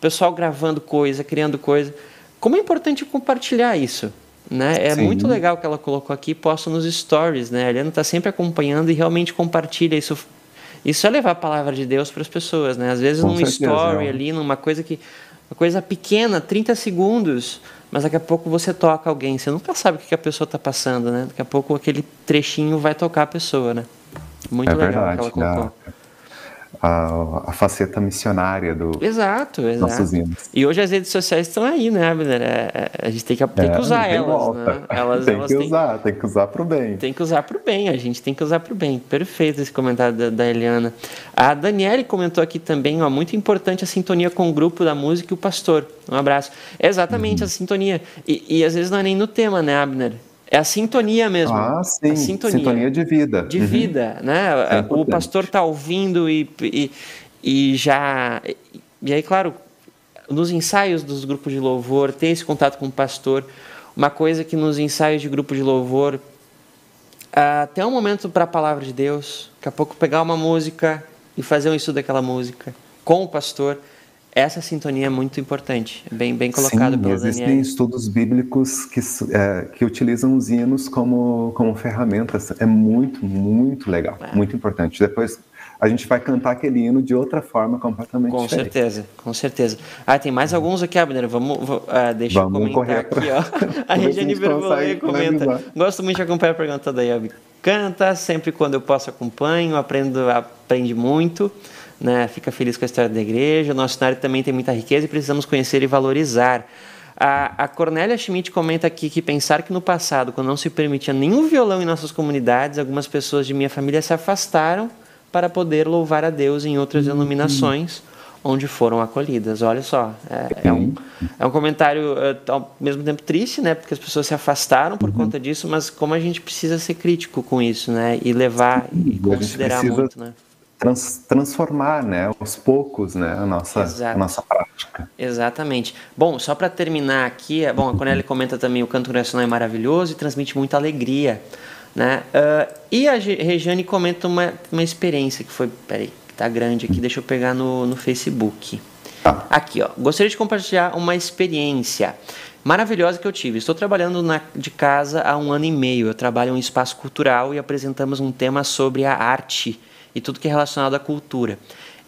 pessoal gravando coisa, criando coisa, como é importante compartilhar isso. Né? É Sim. muito legal que ela colocou aqui, posto nos stories, né? A Eliana está sempre acompanhando e realmente compartilha isso. Isso é levar a palavra de Deus para as pessoas, né? Às vezes Com num certeza, story é. ali, numa coisa que uma coisa pequena, 30 segundos, mas daqui a pouco você toca alguém, você nunca sabe o que a pessoa está passando, né? Daqui a pouco aquele trechinho vai tocar a pessoa, né? Muito é legal verdade, que ela colocou. É a, a, faceta missionária do exato, exato. nossos hinos. E hoje as redes sociais estão aí, né, Abner? É, é, a gente tem que, tem que é, usar elas, né? elas. Tem elas que usar, tem que usar para o bem. Tem que usar para o bem, a gente tem que usar para o bem. Perfeito esse comentário da, da, Eliana. A Daniele comentou aqui também, ó, muito importante a sintonia com o grupo da música e o pastor. Um abraço. É exatamente uhum. a sintonia. E, e às vezes não é nem no tema, né, Abner? É a sintonia mesmo. Ah, sim. A sintonia. sintonia de vida. De uhum. vida, né? É o pastor está ouvindo e, e, e, já. E aí, claro, nos ensaios dos grupos de louvor, ter esse contato com o pastor. Uma coisa que nos ensaios de grupo de louvor, até um momento para a palavra de Deus, daqui a pouco pegar uma música e fazer um estudo daquela música com o pastor essa sintonia é muito importante, bem, bem colocado Sim, pelo existem Daniel. estudos bíblicos que, é, que utilizam os hinos como, como ferramentas. É muito, muito legal, é. muito importante. Depois a gente vai cantar aquele hino de outra forma completamente com diferente. Com certeza, com certeza. Ah, tem mais alguns aqui, Abner. Vamos, uh, deixa Vamos eu comentar aqui, pra... ó. A Regiane Verbolê comenta. Gosto muito de acompanhar a pergunta da Yabi. Canta, sempre quando eu posso acompanho, aprendo, aprende muito né, fica feliz com a história da igreja. O nosso cenário também tem muita riqueza e precisamos conhecer e valorizar. A, a Cornélia Schmidt comenta aqui que pensar que no passado, quando não se permitia nenhum violão em nossas comunidades, algumas pessoas de minha família se afastaram para poder louvar a Deus em outras uhum. denominações onde foram acolhidas. Olha só, é, é, um, é um comentário é, ao mesmo tempo triste, né? Porque as pessoas se afastaram por uhum. conta disso, mas como a gente precisa ser crítico com isso, né? E levar e considerar muito, né? Trans, transformar, né, aos poucos, né, a nossa, a nossa prática. Exatamente. Bom, só para terminar aqui, é, bom, a Cornélia comenta também o canto nacional é maravilhoso e transmite muita alegria, né? Uh, e a Regiane comenta uma, uma experiência que foi, peraí, que tá grande aqui, deixa eu pegar no, no Facebook. Tá. Aqui, ó. Gostaria de compartilhar uma experiência maravilhosa que eu tive. Estou trabalhando na, de casa há um ano e meio. Eu trabalho em um espaço cultural e apresentamos um tema sobre a arte e tudo que é relacionado à cultura.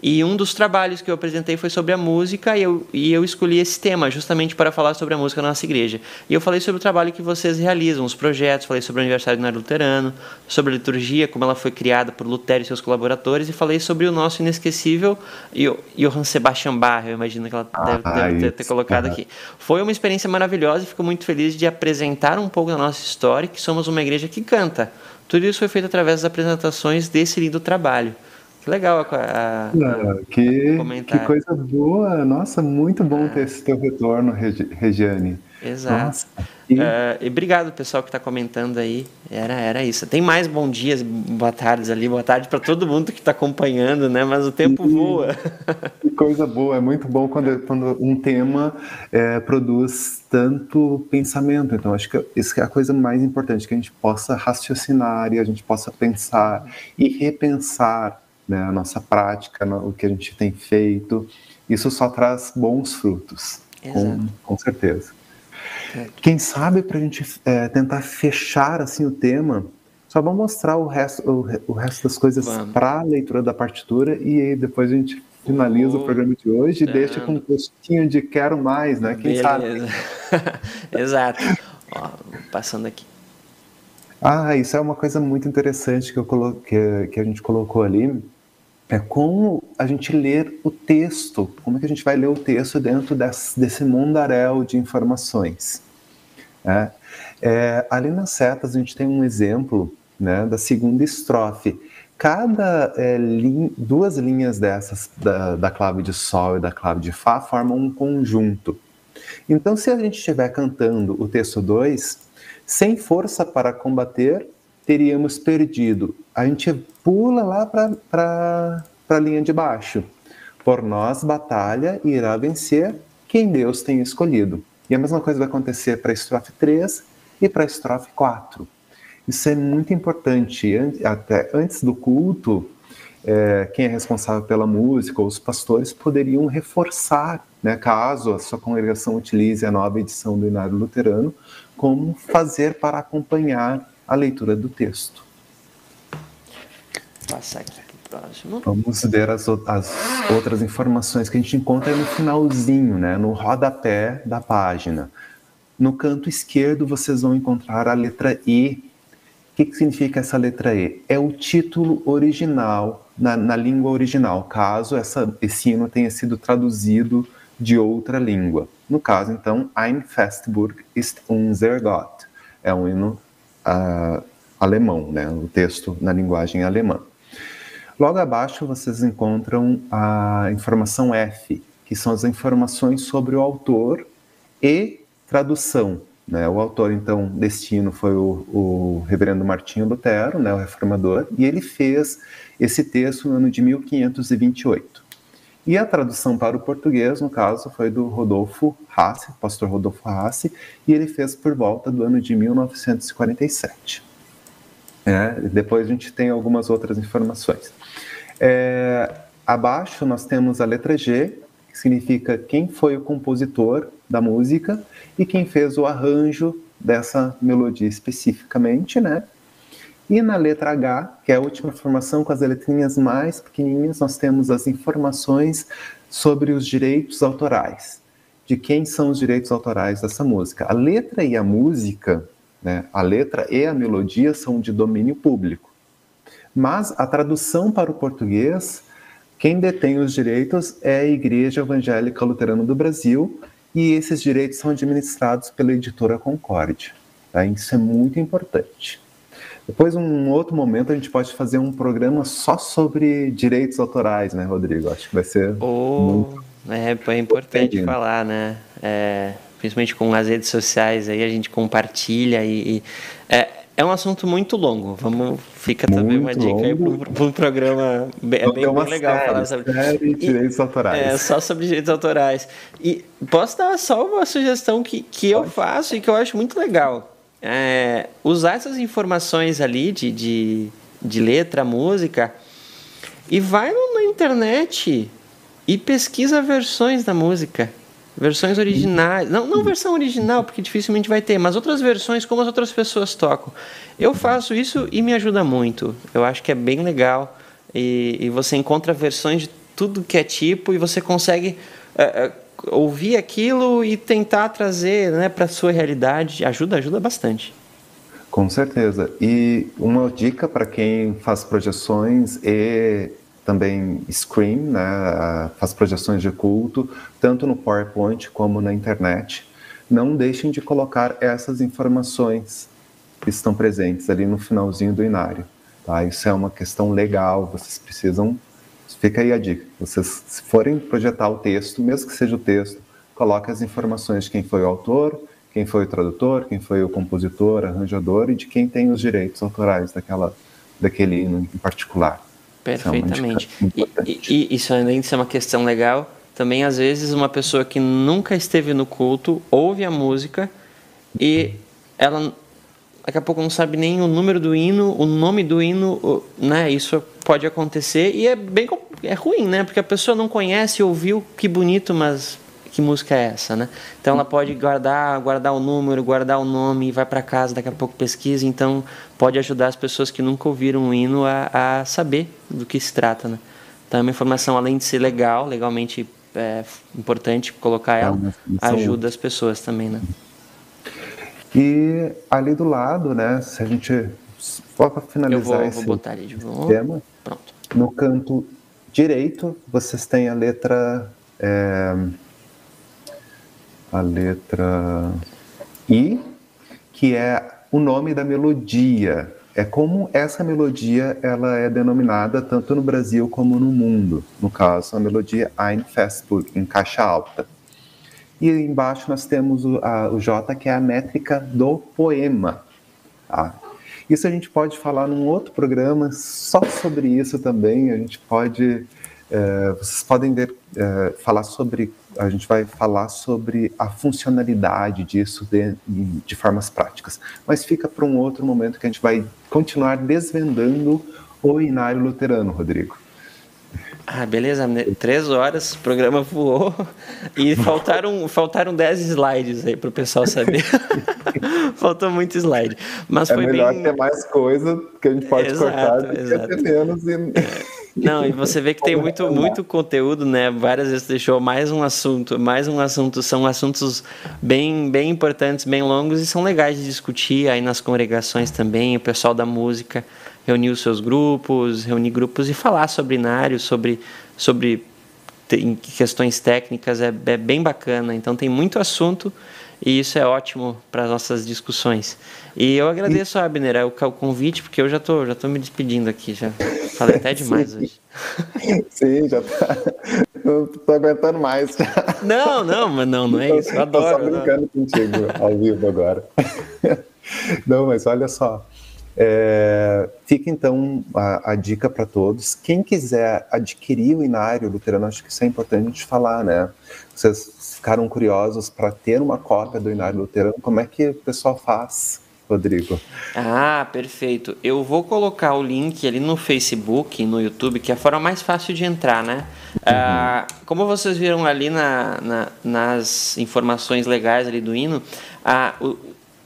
E um dos trabalhos que eu apresentei foi sobre a música e eu, e eu escolhi esse tema justamente para falar sobre a música na nossa igreja. E eu falei sobre o trabalho que vocês realizam, os projetos, falei sobre o aniversário do Nar Luterano, sobre a liturgia, como ela foi criada por Lutero e seus colaboradores, e falei sobre o nosso inesquecível Johann Sebastian Bach, eu imagino que ela deve, ah, deve ter, ter, colocado aqui. Foi uma experiência maravilhosa e fico muito feliz de apresentar um pouco da nossa história, que somos uma igreja que canta. Tudo isso foi feito através das apresentações desse lindo trabalho. Que legal a, a, ah, que, que coisa boa. Nossa, muito bom ah. ter esse teu retorno, Regiane. Exato. Nossa. Uh, e obrigado, pessoal, que está comentando aí. Era, era isso. Tem mais bom dias, boa tardes ali, boa tarde para todo mundo que está acompanhando, né? Mas o tempo e... voa. Que coisa boa. É muito bom quando, quando um tema é, produz tanto pensamento. Então, acho que isso é a coisa mais importante, que a gente possa raciocinar e a gente possa pensar e repensar né, a nossa prática, o que a gente tem feito. Isso só traz bons frutos, com, com certeza. Quem sabe para a gente é, tentar fechar assim o tema, só vamos mostrar o resto, o, o resto das coisas para a leitura da partitura e aí depois a gente finaliza o programa de hoje e deixa com um gostinho de quero mais, né? Quem Beleza. sabe? Exato. Ó, passando aqui. Ah, isso é uma coisa muito interessante que, eu que a gente colocou ali. É como a gente ler o texto, como é que a gente vai ler o texto dentro desse, mundaréu de informações. É, é, ali nas setas a gente tem um exemplo né, da segunda estrofe. Cada é, duas linhas dessas, da, da clave de Sol e da clave de Fá, formam um conjunto. Então, se a gente estiver cantando o texto 2, sem força para combater, teríamos perdido. A gente pula lá para a linha de baixo. Por nós, batalha irá vencer quem Deus tem escolhido. E a mesma coisa vai acontecer para a estrofe 3 e para a estrofe 4. Isso é muito importante. Até antes do culto, é, quem é responsável pela música, os pastores, poderiam reforçar, né, caso a sua congregação utilize a nova edição do Inário Luterano, como fazer para acompanhar a leitura do texto. Passar aqui para o próximo. Vamos ver as, as, outras informações que a gente encontra no finalzinho, né, no rodapé da página. No canto esquerdo, vocês vão encontrar a letra E. O que, que significa essa letra E? É o título original, na, na língua original, caso essa, esse hino tenha sido traduzido de outra língua. No caso, então, Ein Festburg ist unser Gott. É um hino uh, alemão, né? o texto na linguagem alemã. Logo abaixo vocês encontram a informação F, que são as informações sobre o autor e tradução. Né? O autor, então, destino foi o, o reverendo Martinho Lutero, né, o reformador, e ele fez esse texto no ano de 1528. E a tradução para o português, no caso, foi do Rodolfo Hasse, pastor Rodolfo Hasse, e ele fez por volta do ano de 1947. É, depois a gente tem algumas outras informações. É, abaixo nós temos a letra G, que significa quem foi o compositor da música e quem fez o arranjo dessa melodia especificamente, né? E na letra H, que é a última informação com as letrinhas mais pequenininhas, nós temos as informações sobre os direitos autorais. De quem são os direitos autorais dessa música? A letra e a música, né, a letra e a melodia são de domínio público. Mas a tradução para o português, quem detém os direitos é a Igreja Evangélica Luterana do Brasil, e esses direitos são administrados pela editora Concórdia. Tá? Isso é muito importante. Depois, um outro momento, a gente pode fazer um programa só sobre direitos autorais, né, Rodrigo? Acho que vai ser. Oh, é, é importante falar, né? É, principalmente com as redes sociais, aí a gente compartilha e. e é, é um assunto muito longo. Vamos, fica muito também uma dica aí para um programa bem, é bem, bem legal série, falar sobre série direitos autorais. É, só sobre direitos autorais. E posso dar só uma sugestão que, que eu faço e que eu acho muito legal. É, usar essas informações ali de, de, de letra, música, e vai na internet e pesquisa versões da música. Versões originais. Não, não versão original, porque dificilmente vai ter, mas outras versões como as outras pessoas tocam. Eu faço isso e me ajuda muito. Eu acho que é bem legal. E, e você encontra versões de tudo que é tipo e você consegue uh, uh, ouvir aquilo e tentar trazer né, para a sua realidade. Ajuda, ajuda bastante. Com certeza. E uma dica para quem faz projeções e também Scream, né, faz projeções de culto, tanto no PowerPoint como na internet. Não deixem de colocar essas informações que estão presentes ali no finalzinho do inário. Tá? Isso é uma questão legal, vocês precisam. Fica aí a dica. Vocês, se forem projetar o texto, mesmo que seja o texto, coloque as informações de quem foi o autor, quem foi o tradutor, quem foi o compositor, arranjador e de quem tem os direitos autorais daquela, daquele hino em particular. Perfeitamente. E, e, isso além de ser uma questão legal, também às vezes uma pessoa que nunca esteve no culto ouve a música e ela daqui a pouco não sabe nem o número do hino, o nome do hino, né? Isso pode acontecer e é bem é ruim, né? Porque a pessoa não conhece, ouviu, que bonito, mas que música é essa, né? Então ela pode guardar, guardar o número, guardar o nome, vai para casa, daqui a pouco pesquisa, então pode ajudar as pessoas que nunca ouviram o hino a, a saber do que se trata, né? Então é uma informação além de ser legal, legalmente é importante colocar é ela, ajuda as pessoas também, né? E ali do lado, né, se a gente for para finalizar Eu vou, esse vou botar ali de volta. tema, Pronto. no canto direito vocês têm a letra é, a letra I, que é o nome da melodia. É como essa melodia ela é denominada tanto no Brasil como no mundo. No caso, a melodia Ein Festburg, em caixa alta. E embaixo nós temos o, a, o J, que é a métrica do poema. Tá? Isso a gente pode falar num outro programa só sobre isso também. A gente pode é, vocês podem ver, é, falar sobre, a gente vai falar sobre a funcionalidade disso de, de formas práticas, mas fica para um outro momento que a gente vai continuar desvendando o Inário Luterano, Rodrigo? Ah, beleza. Três horas, o programa voou e faltaram, faltaram dez slides aí para o pessoal saber. Faltou muito slide. Mas é foi melhor bem... ter mais coisa que a gente pode exato, cortar do exato. que ter menos. E... Não, e você vê que tem muito, muito conteúdo, né? Várias vezes deixou mais um assunto, mais um assunto. São assuntos bem, bem importantes, bem longos e são legais de discutir aí nas congregações também. O pessoal da música reunir os seus grupos, reunir grupos e falar sobre Inário, sobre, sobre questões técnicas, é, é bem bacana. Então tem muito assunto e isso é ótimo para as nossas discussões. E eu agradeço, e... Abner, o, o convite, porque eu já tô, já tô me despedindo aqui, já falei até demais Sim. hoje. Sim, já tá. Não tô aguentando mais. Não, não, mas não, não é isso. Eu adoro. Tô só brincando contigo ao vivo agora. Não, mas olha só. É, fica então a, a dica para todos. Quem quiser adquirir o Inário Luterano, acho que isso é importante a gente falar, né? Vocês ficaram curiosos para ter uma cópia do Inário Luterano, como é que o pessoal faz? Rodrigo. Ah, perfeito. Eu vou colocar o link ali no Facebook, no YouTube, que é a forma mais fácil de entrar, né? Uhum. Ah, como vocês viram ali na, na, nas informações legais ali do hino, ah, o,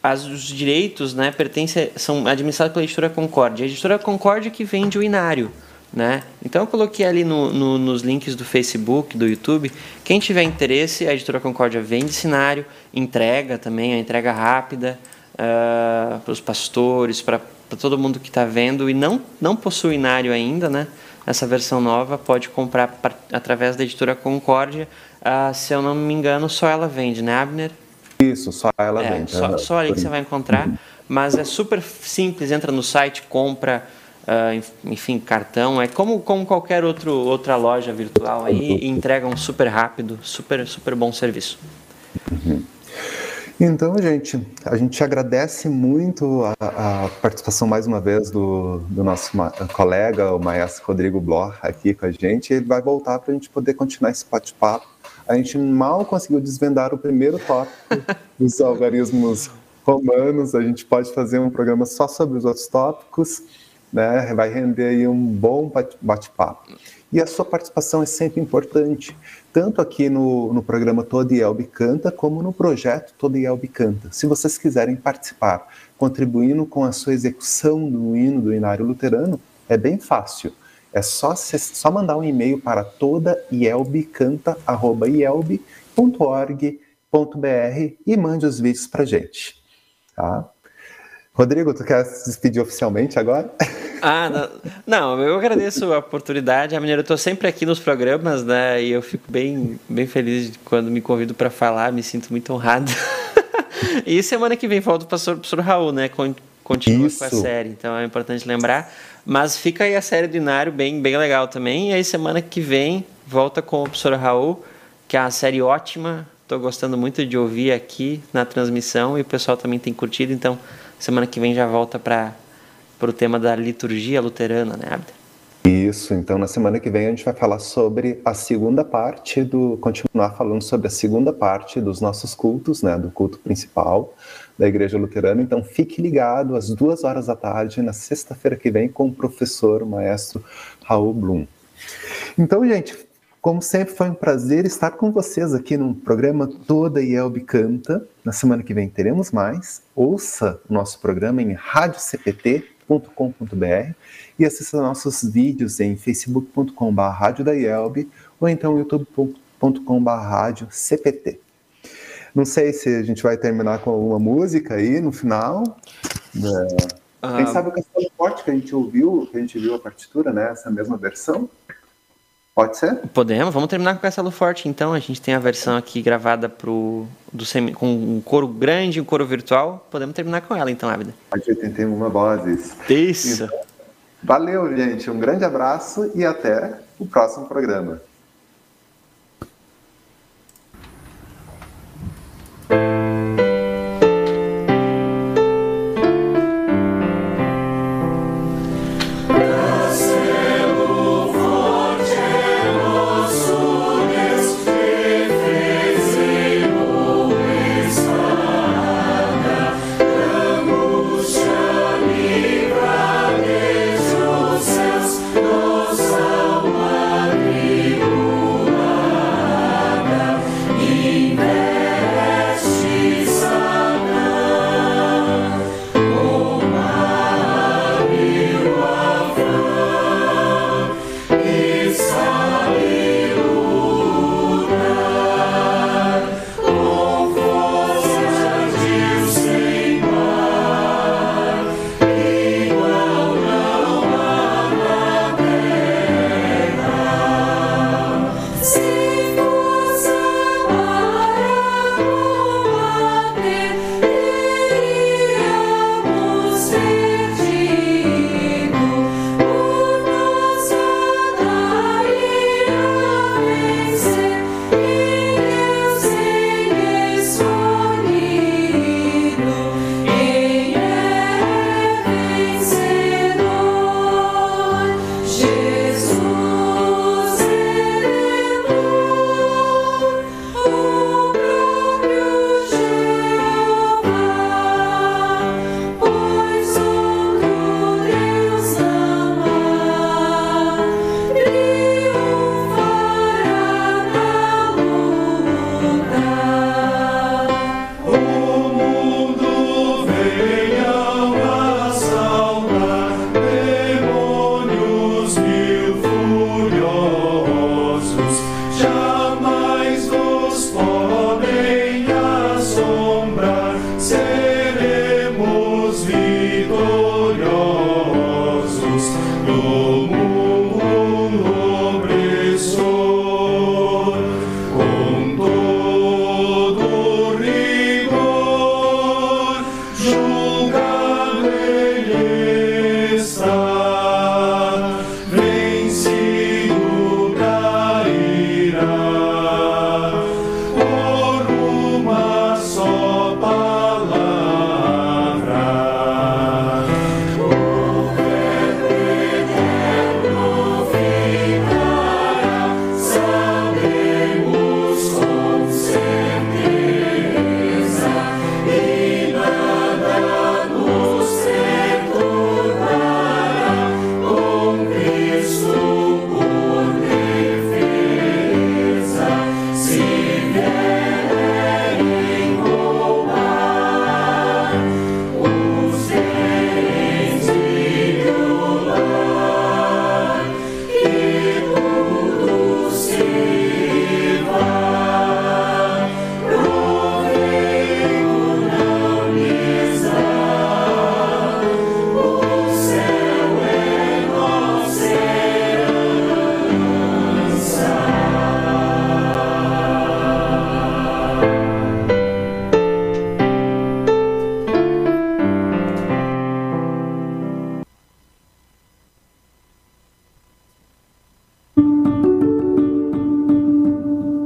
as, os direitos né, pertencem, são administrados pela editora Concórdia. A editora Concórdia que vende o inário. Né? Então eu coloquei ali no, no, nos links do Facebook, do YouTube. Quem tiver interesse, a editora Concórdia vende cenário, entrega também, a entrega rápida uh, para os pastores, para todo mundo que está vendo e não, não possui inário ainda, né? Essa versão nova pode comprar pra, através da editora Concórdia. Uh, se eu não me engano, só ela vende, né, Abner? Isso, só ela é, vende. Só, só ali que você vai encontrar. Mas é super simples, entra no site, compra, uh, enfim, cartão. É como, como qualquer outro, outra loja virtual aí e entregam super rápido, super, super bom serviço. Uhum. Então, gente, a gente agradece muito a, a, participação mais uma vez do, do nosso colega, o maestro Rodrigo Bloch, aqui com a gente. Ele vai voltar para a gente poder continuar esse bate-papo a gente mal conseguiu desvendar o primeiro tópico dos algarismos romanos. A gente pode fazer um programa só sobre os outros tópicos, né? Vai render aí um bom bate-papo. E a sua participação é sempre importante, tanto aqui no, no programa Todo Ielbe Canta, como no projeto Todo Ielbe Canta. Se vocês quiserem participar, contribuindo com a sua execução do hino do Inário Luterano, é bem fácil é só, só mandar um e-mail para toda e mande os vídeos para gente. Tá? Rodrigo, tu quer se despedir oficialmente agora? Ah, não, não eu agradeço a oportunidade. A Mineira, eu estou sempre aqui nos programas, né? E eu fico bem, bem feliz quando me convido para falar, me sinto muito honrado. e semana que vem volta o pastor, professor Raul, né? Continua Isso. com a série, então é importante lembrar. Mas fica aí a série do Inário bem, bem legal também. E aí semana que vem volta com o professor Raul, que é uma série ótima. Estou gostando muito de ouvir aqui na transmissão e o pessoal também tem curtido. Então semana que vem já volta para o tema da liturgia luterana, né, Abda? Isso, então na semana que vem a gente vai falar sobre a segunda parte do. continuar falando sobre a segunda parte dos nossos cultos, né? Do culto principal da Igreja Luterana. Então fique ligado às duas horas da tarde, na sexta-feira que vem, com o professor, o maestro Raul Blum. Então, gente, como sempre, foi um prazer estar com vocês aqui no programa Toda Yelb Canta. Na semana que vem teremos mais. Ouça o nosso programa em radiocpt.com.br e assista nossos vídeos em facebook.com.br ou então youtube.com.br cpt. Não sei se a gente vai terminar com alguma música aí no final. É. Ah. Quem sabe o Castelo Forte que a gente ouviu, que a gente viu a partitura, né? Essa mesma versão. Pode ser? Podemos, vamos terminar com o Castelo Forte então. A gente tem a versão aqui gravada pro, do semi, com um coro grande e um coro virtual. Podemos terminar com ela então, Ávida. A gente tem uma vozes. Isso. Então, Valeu, gente. Um grande abraço e até o próximo programa.